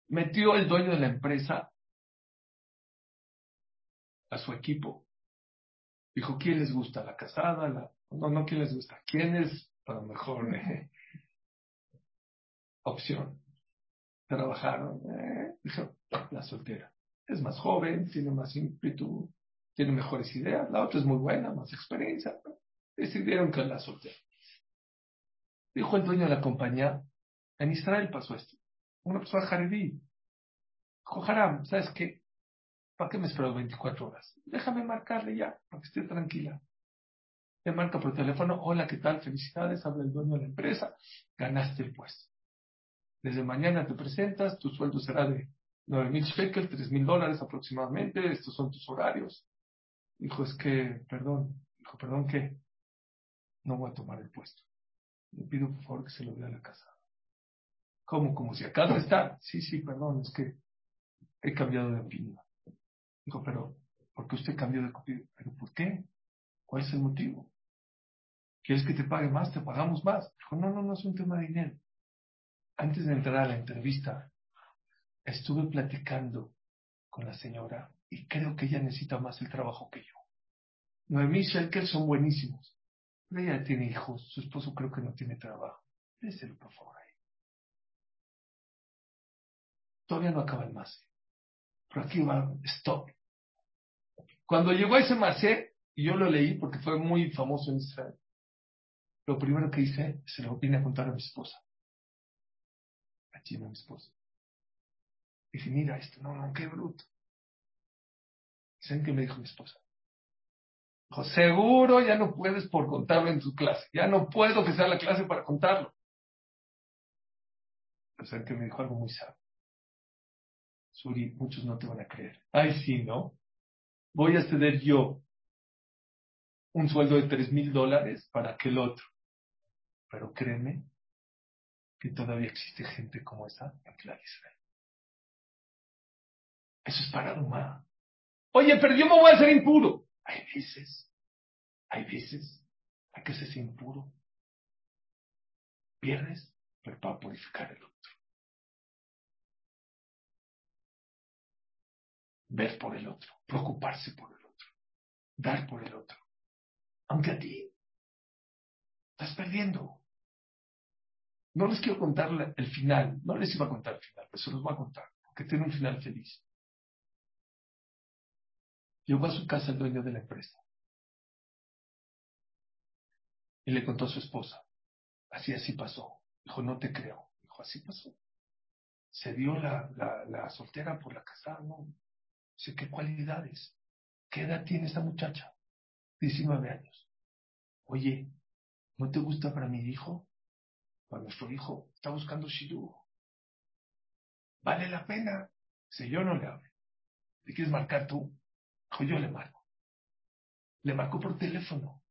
metió el dueño de la empresa a su equipo. Dijo, ¿quién les gusta? ¿La casada? La... No, no, ¿quién les gusta? ¿Quién es la mejor [LAUGHS] eh, opción? Trabajaron. Eh, dijo, la soltera. Es más joven, tiene más ímpetu, tiene mejores ideas. La otra es muy buena, más experiencia. Decidieron que la soltera. Dijo el dueño de la compañía, en Israel pasó esto una persona jaredí. Dijo, ¿sabes qué? ¿Para qué me espero 24 horas? Déjame marcarle ya, para que esté tranquila. Le marca por teléfono, hola, ¿qué tal? Felicidades, habla el dueño de la empresa, ganaste el puesto. Desde mañana te presentas, tu sueldo será de 9 mil shekels, 3 mil dólares aproximadamente, estos son tus horarios. Dijo, es que, perdón, dijo, perdón, ¿qué? No voy a tomar el puesto. Le pido por favor que se lo dé a la casa. ¿Cómo? Como si acá no está. Sí, sí, perdón, es que he cambiado de opinión. Dijo, pero, ¿por qué usted cambió de opinión? ¿Pero por qué? ¿Cuál es el motivo? ¿Quieres que te pague más? Te pagamos más. Dijo, no, no, no es un tema de dinero. Antes de entrar a la entrevista, estuve platicando con la señora y creo que ella necesita más el trabajo que yo. Noemí y Shelker son buenísimos. Pero ella tiene hijos, su esposo creo que no tiene trabajo. Déselo, por favor, Todavía no acaba el más. Pero aquí va, stop. Cuando llegó a ese masé, y yo lo leí porque fue muy famoso en Israel, lo primero que hice, se lo vine a contar a mi esposa. A China, mi esposa. Dije, mira esto, no, no, qué bruto. ¿Saben qué me dijo mi esposa? Dijo, seguro ya no puedes por contarlo en tu clase. Ya no puedo que sea la clase para contarlo. Pero ¿saben que me dijo algo muy sabio? Suri, muchos no te van a creer. Ay, sí, ¿no? Voy a ceder yo un sueldo de tres mil dólares para aquel otro. Pero créeme que todavía existe gente como esa en Clar Israel. Eso es para humano. Oye, pero yo me voy a hacer impuro. Hay veces, hay veces, hay que ser impuro. Pierdes, pero para purificar el otro. Ver por el otro, preocuparse por el otro, dar por el otro. Aunque a ti estás perdiendo. No les quiero contar el final, no les iba a contar el final, pero se los voy a contar, porque tiene un final feliz. Llegó a su casa el dueño de la empresa y le contó a su esposa. Así, así pasó. Dijo, no te creo. Dijo, así pasó. Se dio la, soltera por la casada, ¿no? Dice, ¿qué cualidades? ¿Qué edad tiene esa muchacha? 19 años. Oye, ¿no te gusta para mi hijo? Para nuestro hijo. Está buscando Shidu. Vale la pena. Si yo no le hablo. ¿Te quieres marcar tú? Yo le marco. Le marcó por teléfono.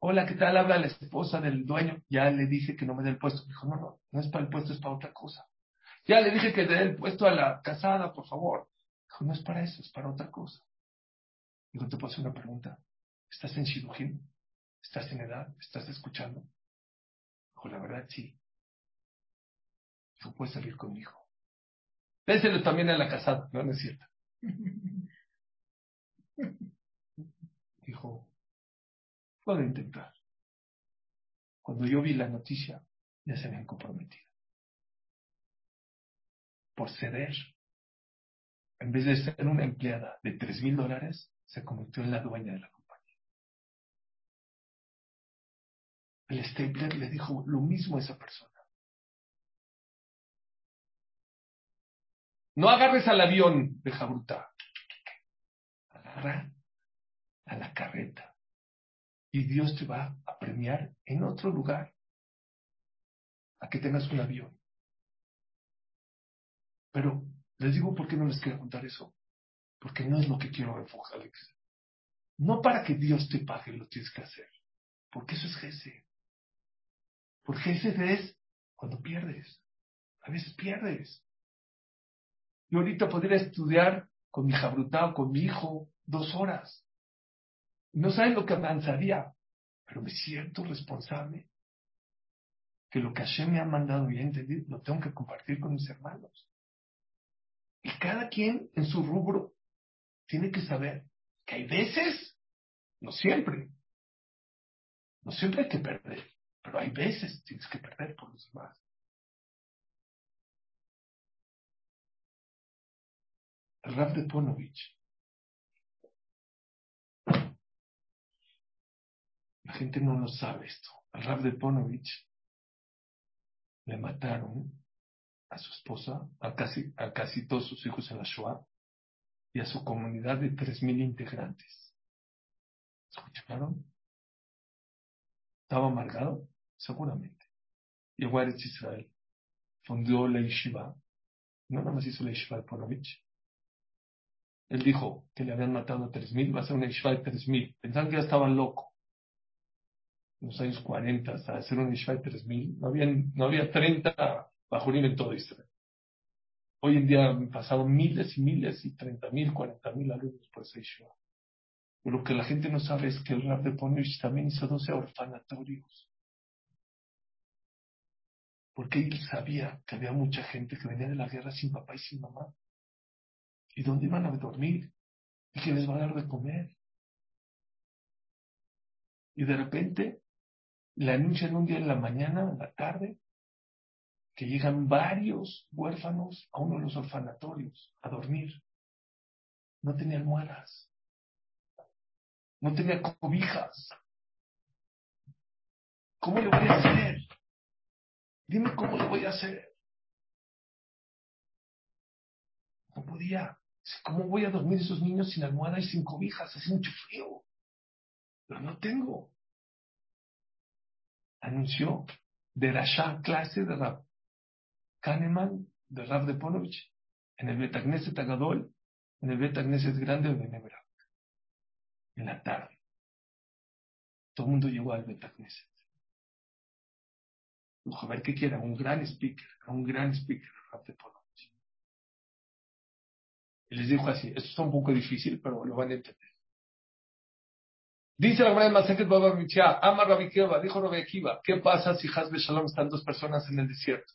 Hola, ¿qué tal? Habla la esposa del dueño. Ya le dije que no me dé el puesto. Dijo, no, no, no es para el puesto, es para otra cosa. Ya le dije que dé el puesto a la casada, por favor. Dijo, no es para eso, es para otra cosa. Dijo, te puedo hacer una pregunta. ¿Estás en Shidujim? ¿Estás en edad? ¿Estás escuchando? Dijo, la verdad, sí. Dijo, puedes salir conmigo. Déselo también a la casada. No, no es cierto. [LAUGHS] Dijo, puedo intentar. Cuando yo vi la noticia, ya se habían comprometido. Por ceder, en vez de ser una empleada de tres mil dólares, se convirtió en la dueña de la compañía. El Stapler le dijo lo mismo a esa persona. No agarres al avión de Jabruta. Agarra a la carreta. Y Dios te va a premiar en otro lugar. A que tengas un avión. Pero les digo por qué no les quiero contar eso. Porque no es lo que quiero enfocar, Alex. No para que Dios te pague lo tienes que hacer. Porque eso es Gese. Porque Gese es cuando pierdes. A veces pierdes. Yo ahorita podría estudiar con mi jabrutá o con mi hijo dos horas. No saben lo que avanzaría, pero me siento responsable que lo que Hashem me ha mandado y he entendido lo tengo que compartir con mis hermanos. Y cada quien en su rubro tiene que saber que hay veces, no siempre, no siempre hay que perder, pero hay veces tienes que perder por los demás. El Rab de Ponovich. La gente no lo sabe esto. Al Rab de Ponovich le mataron a su esposa, a casi, a casi todos sus hijos en la Shoah y a su comunidad de 3.000 integrantes. ¿Escucharon? ¿Estaba amargado? Seguramente. Llegó a Israel, fundó la yeshiva, no nada más hizo la yeshiva de Ponovich, él dijo que le habían matado a 3.000, va a ser una Ishva de 3.000. Pensaban que ya estaban locos. En los años 40, hasta hacer una Ishva de 3.000. No había, no había 30 bajurim en todo Israel. Hoy en día han pasado miles y miles y 30.000, 40.000 alumnos por esa Ishva. lo que la gente no sabe es que el Rab de Ponovich también hizo 12 orfanatorios. Porque él sabía que había mucha gente que venía de la guerra sin papá y sin mamá. ¿Y dónde iban a dormir? ¿Y quién les va a dar de comer? Y de repente le anuncian un día en la mañana, en la tarde, que llegan varios huérfanos a uno de los orfanatorios a dormir. No tenía almohadas. No tenía cobijas. ¿Cómo le voy a hacer? Dime cómo le voy a hacer. No podía. ¿Cómo voy a dormir esos niños sin almohada y sin cobijas? Hace mucho frío. Pero no tengo. Anunció de Rasha, clase de Rab Kahneman, de Rab de Ponovich, en el Betagneset Agadol, en el Betagneset Grande de Nebra, en la tarde. Todo el mundo llegó al Betagneset. A ver qué quiera, un gran speaker, un gran speaker, Rab de Ponovich. Y les dijo así, esto está un poco difícil, pero lo van a entender. Dice la Gemara de Baba Mitzia, ama Rabbi Kiva, dijo Rabbi Kiva, ¿qué pasa si Hazbe Shalom están dos personas en el desierto?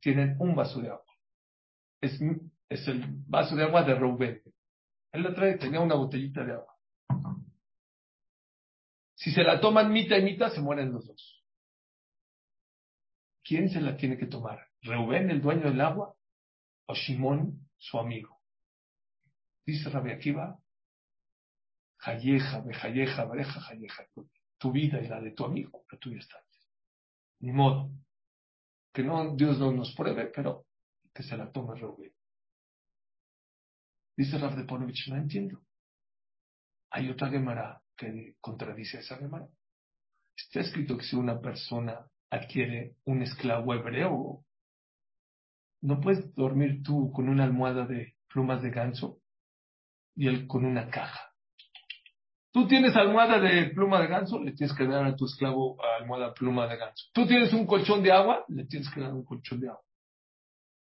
Tienen un vaso de agua. Es, el vaso de agua de Reuben. Él lo trae, tenía una botellita de agua. Si se la toman mitad y mitad, se mueren los dos. ¿Quién se la tiene que tomar? ¿Reuben, el dueño del agua? ¿O Shimón, su amigo? Dice Rabbi Akiva, Jayeja, Bejayeja, Bareja, Jayeja. Tu vida y la de tu amigo, la tuya está. Ni modo. Que no, Dios no nos pruebe, pero que se la tome Rubén. Dice Rav de Ponovich, no entiendo. Hay otra Gemara que contradice esa Gemara. Está escrito que si una persona adquiere un esclavo hebreo, no puedes dormir tú con una almohada de plumas de ganso y él con una caja. Tú tienes almohada de pluma de ganso, le tienes que dar a tu esclavo almohada pluma de ganso. Tú tienes un colchón de agua, le tienes que dar un colchón de agua.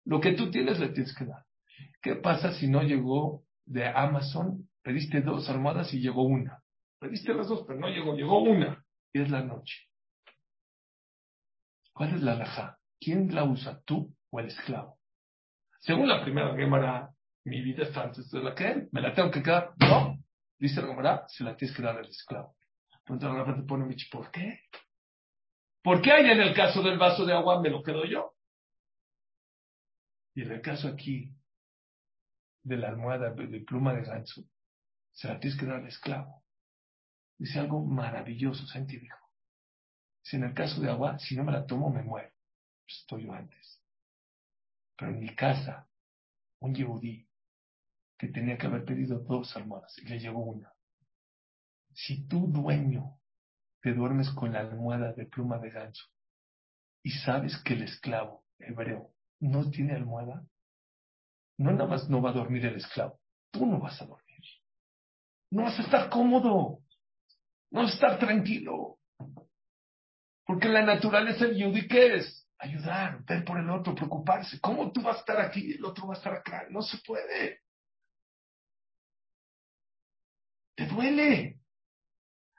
Lo que tú tienes, le tienes que dar. ¿Qué pasa si no llegó de Amazon? Pediste dos almohadas y llegó una. Pediste las dos, pero no llegó, llegó una. Y es la noche. ¿Cuál es la laja? ¿Quién la usa, tú o el esclavo? Según la primera Gemara, mi vida está antes de la que. ¿Me la tengo que quedar? No. Dice la se la tienes que dar al esclavo. Entonces la te pone ¿por qué? ¿Por qué hay en el caso del vaso de agua me lo quedo yo? Y en el caso aquí de la almohada de pluma de ganso, se la tienes que dar al esclavo. Dice algo maravilloso, Santi dijo. Si en el caso de agua, si no me la tomo, me muero. Pues estoy yo antes. Pero en mi casa, un yehudí que tenía que haber pedido dos almohadas y le llegó una. Si tú, dueño, te duermes con la almohada de pluma de gancho y sabes que el esclavo hebreo no tiene almohada, no nada más no va a dormir el esclavo, tú no vas a dormir. No vas a estar cómodo, no vas a estar tranquilo. Porque la naturaleza del yudí, ¿qué es? Ayudar, ver por el otro, preocuparse. ¿Cómo tú vas a estar aquí y el otro va a estar acá? No se puede. Te duele.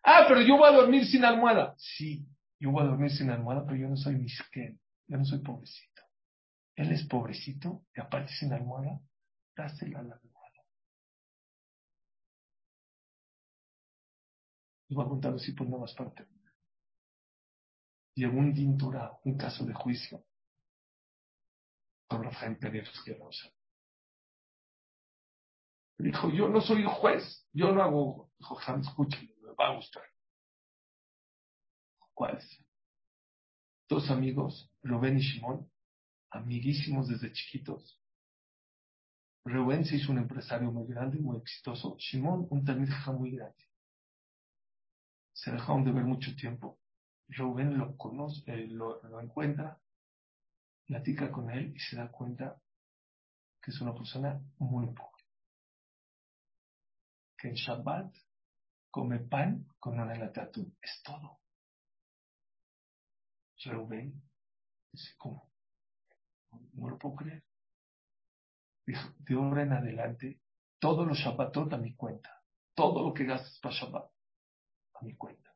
Ah, pero yo voy a dormir sin almohada. Sí, yo voy a dormir sin almohada, pero yo no soy misquén. Yo no soy pobrecito. Él es pobrecito y aparte sin almohada, dásela la almohada. Les voy a contar así por nada más parte. Llegó un dintura, un caso de juicio con Rafael Pérez que Dijo, yo no soy juez, yo no hago, dijo, escúchame, me va a gustar. ¿Cuáles? Dos amigos, Rubén y Shimon, amiguísimos desde chiquitos. Rubén se hizo un empresario muy grande, muy exitoso. Shimon, un talmidja muy grande. Se dejaron de ver mucho tiempo. Rubén lo conoce, eh, lo, lo encuentra, platica con él y se da cuenta que es una persona muy pobre que en Shabbat come pan con una lata atún. Es todo. Reuben dice, ¿cómo? No lo puedo creer. Dijo, de ahora en adelante, todos los Shabbatot a mi cuenta. todo lo que gastes para Shabbat, a mi cuenta.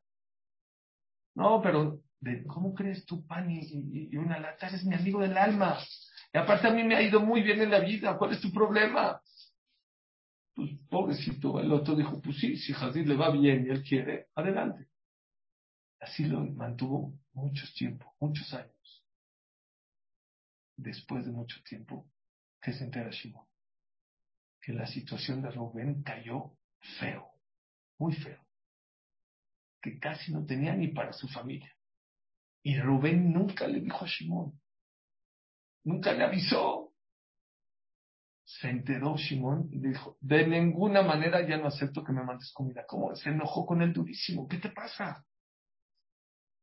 No, pero ¿cómo crees tú, pan y, una lata? Eres mi amigo del alma. Y aparte a mí me ha ido muy bien en la vida. ¿Cuál es tu problema? Pues pobrecito, el otro dijo, pues sí, si Hazid le va bien y él quiere, adelante. Así lo mantuvo muchos tiempos, muchos años. Después de mucho tiempo, que se entera Shimon, que la situación de Rubén cayó feo, muy feo, que casi no tenía ni para su familia. Y Rubén nunca le dijo a Shimon, nunca le avisó. Se enteró Shimon y dijo, de ninguna manera ya no acepto que me mandes comida. ¿Cómo? Se enojó con él durísimo. ¿Qué te pasa?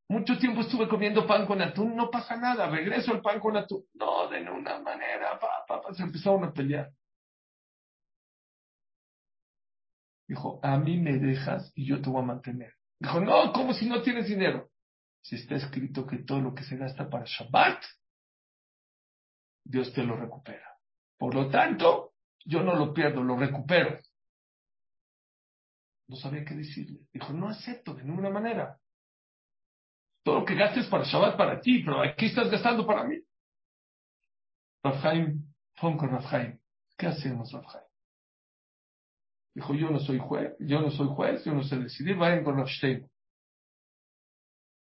Mucho tiempo estuve comiendo pan con atún, no pasa nada, regreso al pan con atún. No, de ninguna manera, papá, se empezaron a pelear. Dijo, a mí me dejas y yo te voy a mantener. Dijo, no, ¿cómo si no tienes dinero? Si está escrito que todo lo que se gasta para Shabbat, Dios te lo recupera. Por lo tanto, yo no lo pierdo, lo recupero. No sabía qué decirle. Dijo, no acepto de ninguna manera. Todo lo que gastes para Shabbat para ti, pero aquí estás gastando para mí. Rafhaim, fue con Rafhaim. ¿Qué hacemos, Rafhaim? Dijo, yo no soy juez, yo no soy juez, yo no sé decidir, vayan con Rafstein.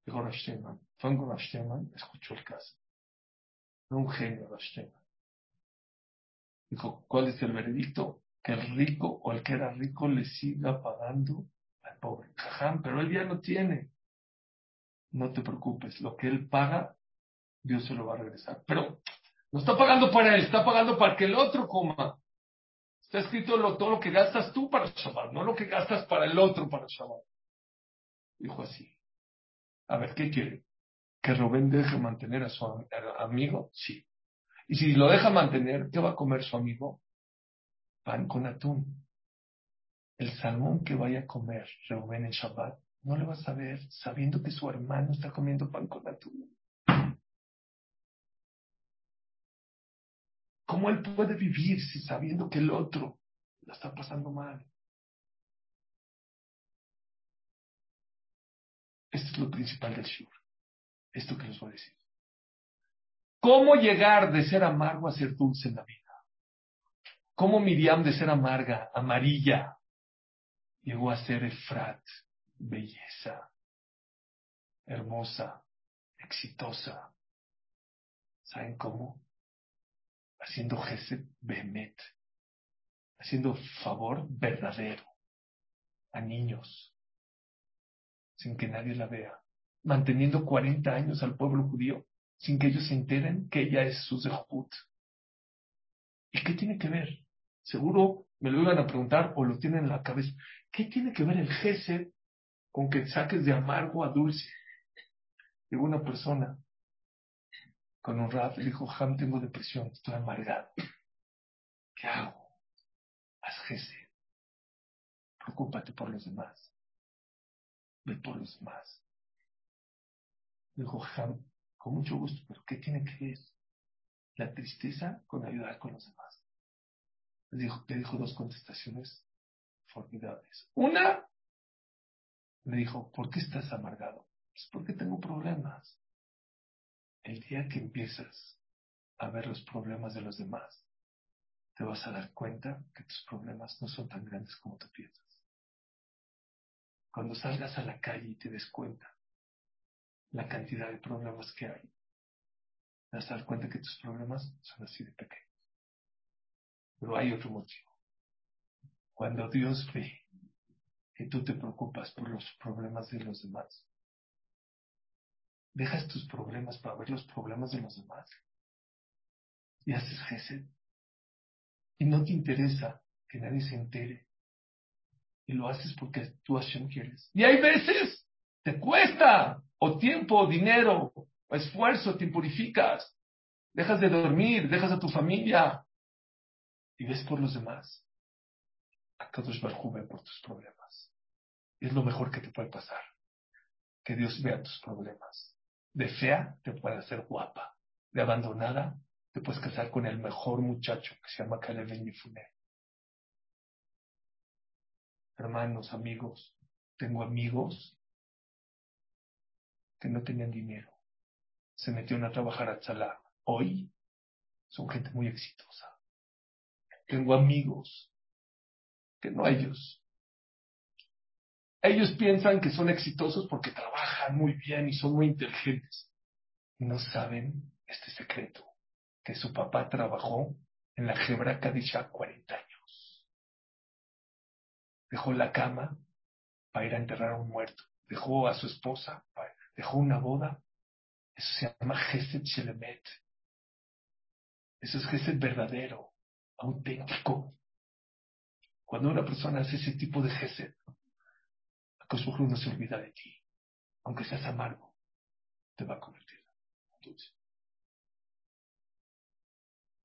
Dijo Rafsteinman, fue con Rafsteinman, escuchó el caso. un genio Rafsteinman. Dijo, ¿cuál es el veredicto? Que el rico o el que era rico le siga pagando al pobre. Caján, pero él ya no tiene. No te preocupes, lo que él paga, Dios se lo va a regresar. Pero no está pagando para él, está pagando para que el otro coma. Está escrito lo, todo lo que gastas tú para Shabbat, no lo que gastas para el otro para Shabbat. Dijo así. A ver, ¿qué quiere? ¿Que Rubén deje mantener a su amigo? Sí. Y si lo deja mantener, ¿qué va a comer su amigo? Pan con atún. El salmón que vaya a comer Rubén en Shabbat, no le va a saber sabiendo que su hermano está comiendo pan con atún. ¿Cómo él puede vivir si sabiendo que el otro la está pasando mal? Esto es lo principal del Shur. Esto que les voy a decir. ¿Cómo llegar de ser amargo a ser dulce en la vida? ¿Cómo Miriam de ser amarga, amarilla, llegó a ser Efrat, belleza, hermosa, exitosa? ¿Saben cómo? haciendo Gesed Behemet, haciendo favor verdadero a niños, sin que nadie la vea, manteniendo 40 años al pueblo judío, sin que ellos se enteren que ella es su Zehut. ¿Y qué tiene que ver? Seguro me lo iban a preguntar o lo tienen en la cabeza. ¿Qué tiene que ver el Gesed con que saques de amargo a dulce? de una persona con un rap dijo, Ham, tengo depresión, estoy amargado. ¿Qué hago? Haz Gesed. Preocúpate por los demás. Ve por los demás. Dijo Ham, con mucho gusto, pero ¿qué tiene que ver la tristeza con ayudar con los demás? Le dijo, dijo dos contestaciones formidables. Una, le dijo, ¿por qué estás amargado? Es porque tengo problemas. El día que empiezas a ver los problemas de los demás, te vas a dar cuenta que tus problemas no son tan grandes como tú piensas. Cuando salgas a la calle y te des cuenta la cantidad de problemas que hay, te vas a dar cuenta que tus problemas son así de pequeños. Pero hay otro motivo. Cuando Dios ve que tú te preocupas por los problemas de los demás, Dejas tus problemas para ver los problemas de los demás. Y haces gesed. Y no te interesa que nadie se entere. Y lo haces porque tú Hashem quieres. Y hay veces te cuesta o tiempo, o dinero, o esfuerzo, te purificas. Dejas de dormir, dejas a tu familia y ves por los demás. A todos Barjú por tus problemas. es lo mejor que te puede pasar. Que Dios vea tus problemas. De fea te puede hacer guapa. De abandonada te puedes casar con el mejor muchacho que se llama Caleb hermanos, amigos. Tengo amigos que no tenían dinero. Se metieron a trabajar a Chalá. Hoy son gente muy exitosa. Tengo amigos que no ellos. Ellos piensan que son exitosos porque trabajan muy bien y son muy inteligentes. No saben este secreto, que su papá trabajó en la Hebra Kadisha 40 años. Dejó la cama para ir a enterrar a un muerto. Dejó a su esposa, dejó una boda. Eso se llama Gesed Shelemet. Eso es Gesed verdadero, auténtico. Cuando una persona hace ese tipo de Gesed, Koshbuhu no se olvida de ti. Aunque seas amargo, te va a convertir en dulce.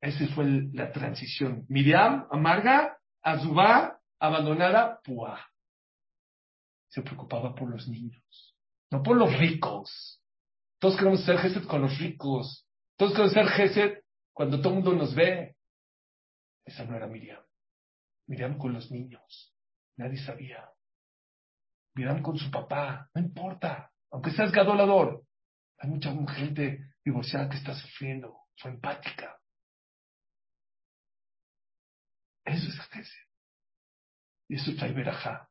Esa fue la transición. Miriam, amarga, Azubá, abandonada, Pua. Se preocupaba por los niños, no por los ricos. Todos queremos ser Gesed con los ricos. Todos queremos ser Gesed cuando todo el mundo nos ve. Esa no era Miriam. Miriam con los niños. Nadie sabía. Miriam con su papá. No importa. Aunque seas gadolador. Hay mucha gente divorciada que está sufriendo. Fue empática. Eso es Gesed. Y eso trae verajá.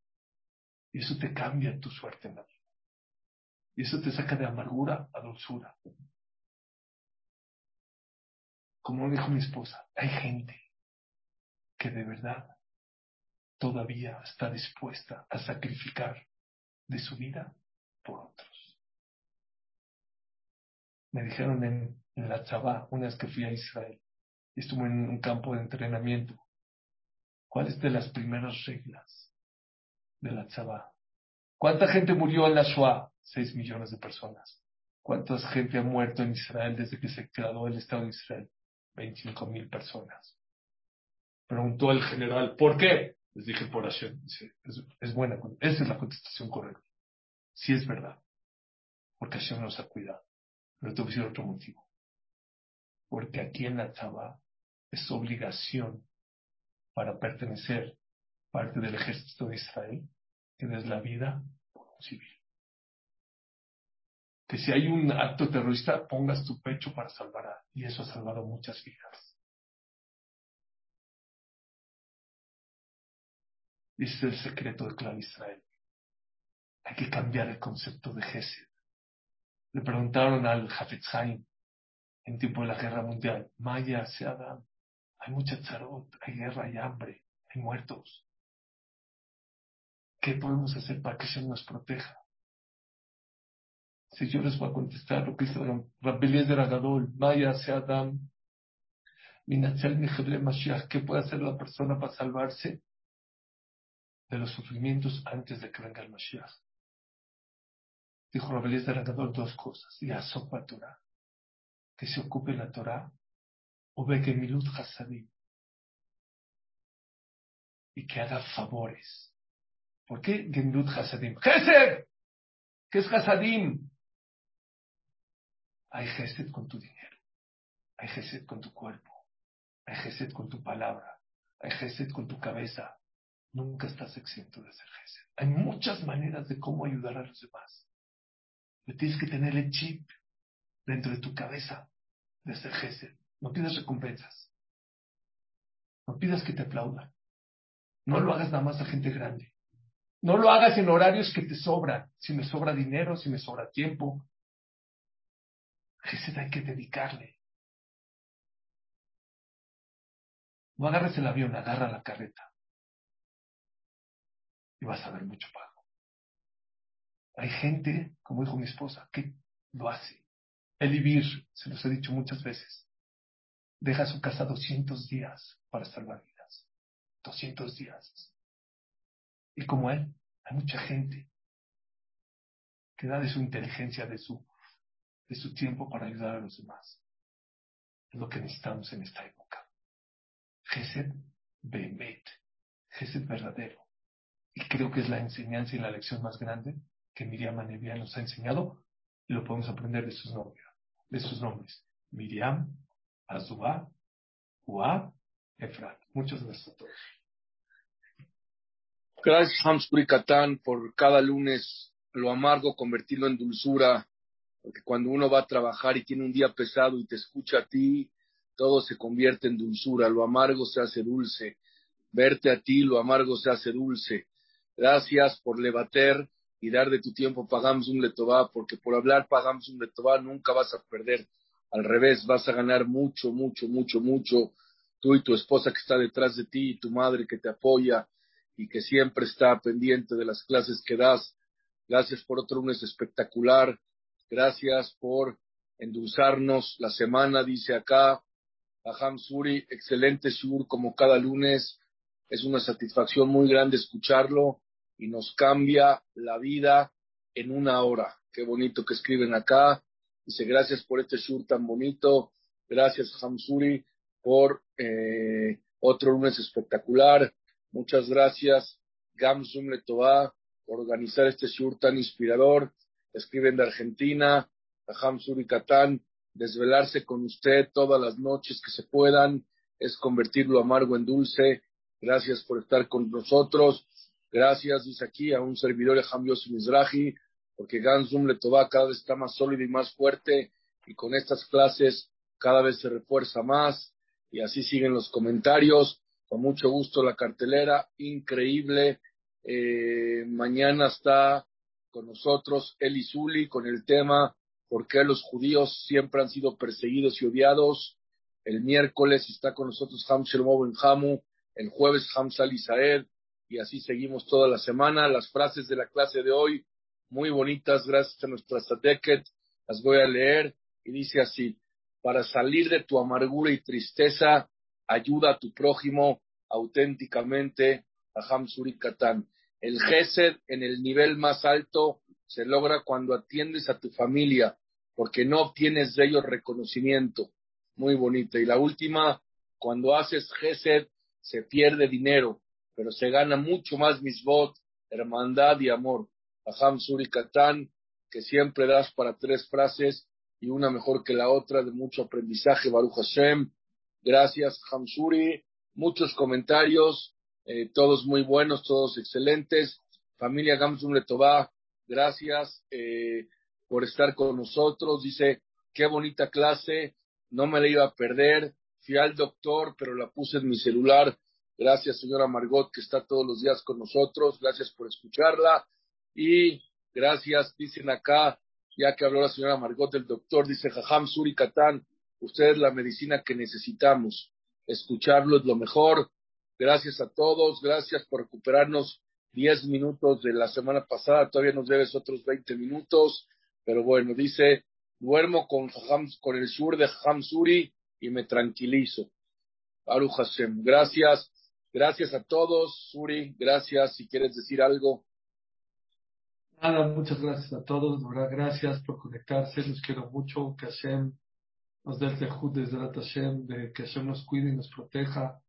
Y eso te cambia tu suerte en la vida. Y eso te saca de amargura a dulzura. Como dijo mi esposa, hay gente que de verdad todavía está dispuesta a sacrificar de su vida por otros. Me dijeron en, la Chabá, una vez que fui a Israel, y estuve en un campo de entrenamiento, ¿cuáles de las primeras reglas de la Chabá? ¿Cuánta gente murió en la Shoah? Seis millones de personas. ¿Cuánta gente ha muerto en Israel desde que se creó el Estado de Israel? 25 mil personas. Preguntó el general, ¿por qué? Les dije por Hashem. es, buena, esa es la contestación correcta. Sí es verdad. Porque Hashem nos ha cuidado. Pero te voy otro motivo. Porque aquí en la Tzaba es obligación para pertenecer parte del ejército de Israel que des la vida por un civil. Que si hay un acto terrorista, pongas tu pecho para salvar a. Y eso ha salvado muchas vidas. Ese es el secreto de Clan Israel. Hay que cambiar el concepto de Gesed. Le preguntaron al Hafetz en tiempo de la guerra mundial, Maya, Adam, hay mucha charot, hay guerra, hay hambre, hay muertos. ¿Qué podemos hacer para que Hashem nos proteja? Si yo les voy a contestar lo que dice de Ragadol, Maya Adam, Minatzel Mashiach, ¿qué puede hacer la persona para salvarse de los sufrimientos antes de que venga el Mashiach? Dijo Rabbelis de Ragadol dos cosas. Y Asopa Torah, que se ocupe la Torah, o ve que Milut Hasadim, y que haga favores ¿Por qué Gemlut Hasadim? ¿Qué es Hasadim? Hay Gesed con tu dinero. Hay Gesed con tu cuerpo. Hay Gesed con tu palabra. Hay Gesed con tu cabeza. Nunca estás exento de hacer Gesed. Hay muchas maneras de cómo ayudar a los demás. Pero tienes que tener el chip dentro de tu cabeza de hacer Gesed. No pidas recompensas. No pidas que te aplaudan. No lo hagas nada más a gente grande. No lo hagas en horarios que te sobran. Si me sobra dinero, si me sobra tiempo. Jesús hay que dedicarle. No agarres el avión, agarra la carreta. Y vas a ver mucho pago. Hay gente, como dijo mi esposa, que lo hace. El vivir, se los he dicho muchas veces, deja su casa 200 días para salvar vidas. 200 días. Y como él, hay mucha gente que da de su inteligencia, de su, de su tiempo para ayudar a los demás. Es lo que necesitamos en esta época. Gesed Behemet, Gesed verdadero. Y creo que es la enseñanza y la lección más grande que Miriam Anevia nos ha enseñado y lo podemos aprender de sus nombres. De sus nombres. Miriam, Azubá, Uab, Efrat. Muchas gracias a todos. Gracias, Hamsuri Katán, por cada lunes lo amargo convertirlo en dulzura, porque cuando uno va a trabajar y tiene un día pesado y te escucha a ti, todo se convierte en dulzura, lo amargo se hace dulce, verte a ti, lo amargo se hace dulce. Gracias por levater y dar de tu tiempo, pagamos un letová, porque por hablar pagamos un letová nunca vas a perder. Al revés, vas a ganar mucho, mucho, mucho, mucho. Tú y tu esposa que está detrás de ti, y tu madre que te apoya y que siempre está pendiente de las clases que das. Gracias por otro lunes espectacular. Gracias por endulzarnos la semana, dice acá. Aham Suri, excelente sur como cada lunes. Es una satisfacción muy grande escucharlo y nos cambia la vida en una hora. Qué bonito que escriben acá. Dice, gracias por este sur tan bonito. Gracias, Hamsuri, por eh, otro lunes espectacular. Muchas gracias, Gamsum Letová, por organizar este sur tan inspirador. Escriben de Argentina, a Hamsuri Catán, desvelarse con usted todas las noches que se puedan, es convertir lo amargo en dulce. Gracias por estar con nosotros. Gracias, dice aquí, a un servidor de Hamios Mizrahi, porque Ganzum Letová cada vez está más sólido y más fuerte, y con estas clases cada vez se refuerza más, y así siguen los comentarios. Con mucho gusto la cartelera, increíble. Eh, mañana está con nosotros Eli Zuli con el tema ¿Por qué los judíos siempre han sido perseguidos y odiados? El miércoles está con nosotros Ham Shelmo Hamu, el jueves Hamza Isaed, y así seguimos toda la semana. Las frases de la clase de hoy, muy bonitas, gracias a nuestra Sadeket, las voy a leer y dice así, para salir de tu amargura y tristeza, ayuda a tu prójimo auténticamente, a Hamsuri Katan. El Gesed en el nivel más alto se logra cuando atiendes a tu familia, porque no obtienes de ellos reconocimiento. Muy bonita. Y la última, cuando haces Gesed, se pierde dinero, pero se gana mucho más misbot, hermandad y amor. Aham Suri Katan, que siempre das para tres frases y una mejor que la otra, de mucho aprendizaje, Baruch Hashem. Gracias, Hamsuri. Muchos comentarios, eh, todos muy buenos, todos excelentes. Familia Gamsum Letová, gracias eh, por estar con nosotros. Dice, qué bonita clase, no me la iba a perder. Fui al doctor, pero la puse en mi celular Gracias, señora Margot, que está todos los días con nosotros. Gracias por escucharla. Y gracias, dicen acá, ya que habló la señora Margot del doctor, dice Jajam Suri Katán, usted es la medicina que necesitamos. Escucharlo es lo mejor. Gracias a todos. Gracias por recuperarnos diez minutos de la semana pasada. Todavía nos debes otros veinte minutos. Pero bueno, dice, duermo con, el sur de Jajam Suri y me tranquilizo. Aru Hashem. Gracias. Gracias a todos. Suri, gracias. Si quieres decir algo. Nada, muchas gracias a todos. gracias por conectarse. Los quiero mucho. Que Hashem nos dé el desde Hashem, de que Hashem nos cuide y nos proteja.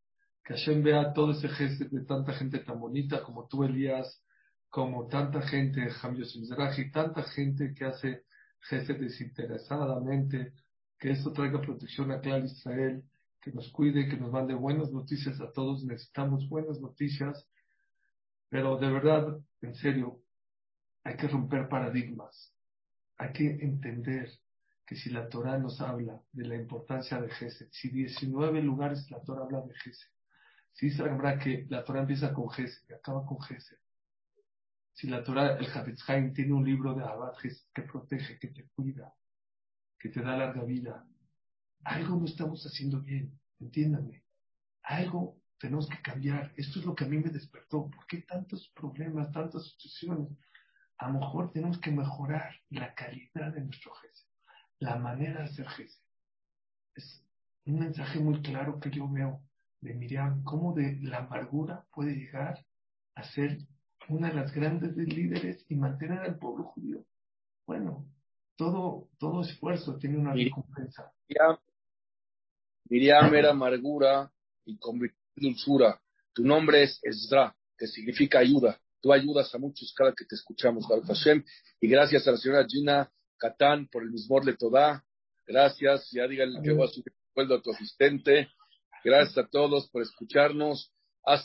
Que Hashem vea todo ese gesto de tanta gente tan bonita como tú, Elías, como tanta gente, Jamios y tanta gente que hace gestos desinteresadamente. Que esto traiga protección a Clar Israel que nos cuide, que nos mande buenas noticias a todos. Necesitamos buenas noticias, pero de verdad, en serio, hay que romper paradigmas. Hay que entender que si la Torah nos habla de la importancia de Gesed, si 19 lugares la Torah habla de Gesed, si sabrá que la Torah empieza con Gesed y acaba con Gesed, si la Torah, el Hafetz tiene un libro de Abad que protege, que te cuida, que te da larga vida, algo no estamos haciendo bien, entiéndanme. Algo tenemos que cambiar. Esto es lo que a mí me despertó. ¿Por qué tantos problemas, tantas situaciones? A lo mejor tenemos que mejorar la calidad de nuestro jefe, la manera de hacer jefe. Es un mensaje muy claro que yo veo de Miriam, cómo de la amargura puede llegar a ser una de las grandes líderes y mantener al pueblo judío. Bueno, todo, todo esfuerzo tiene una recompensa. Miriam era amargura y dulzura. Tu nombre es Ezra, que significa ayuda. Tú ayudas a muchos cada que te escuchamos, Baruch Hashem. Y gracias a la señora Gina Catán por el mismo de. Gracias. Ya díganle que voy a subir el sueldo a tu asistente. Gracias a todos por escucharnos. Hasta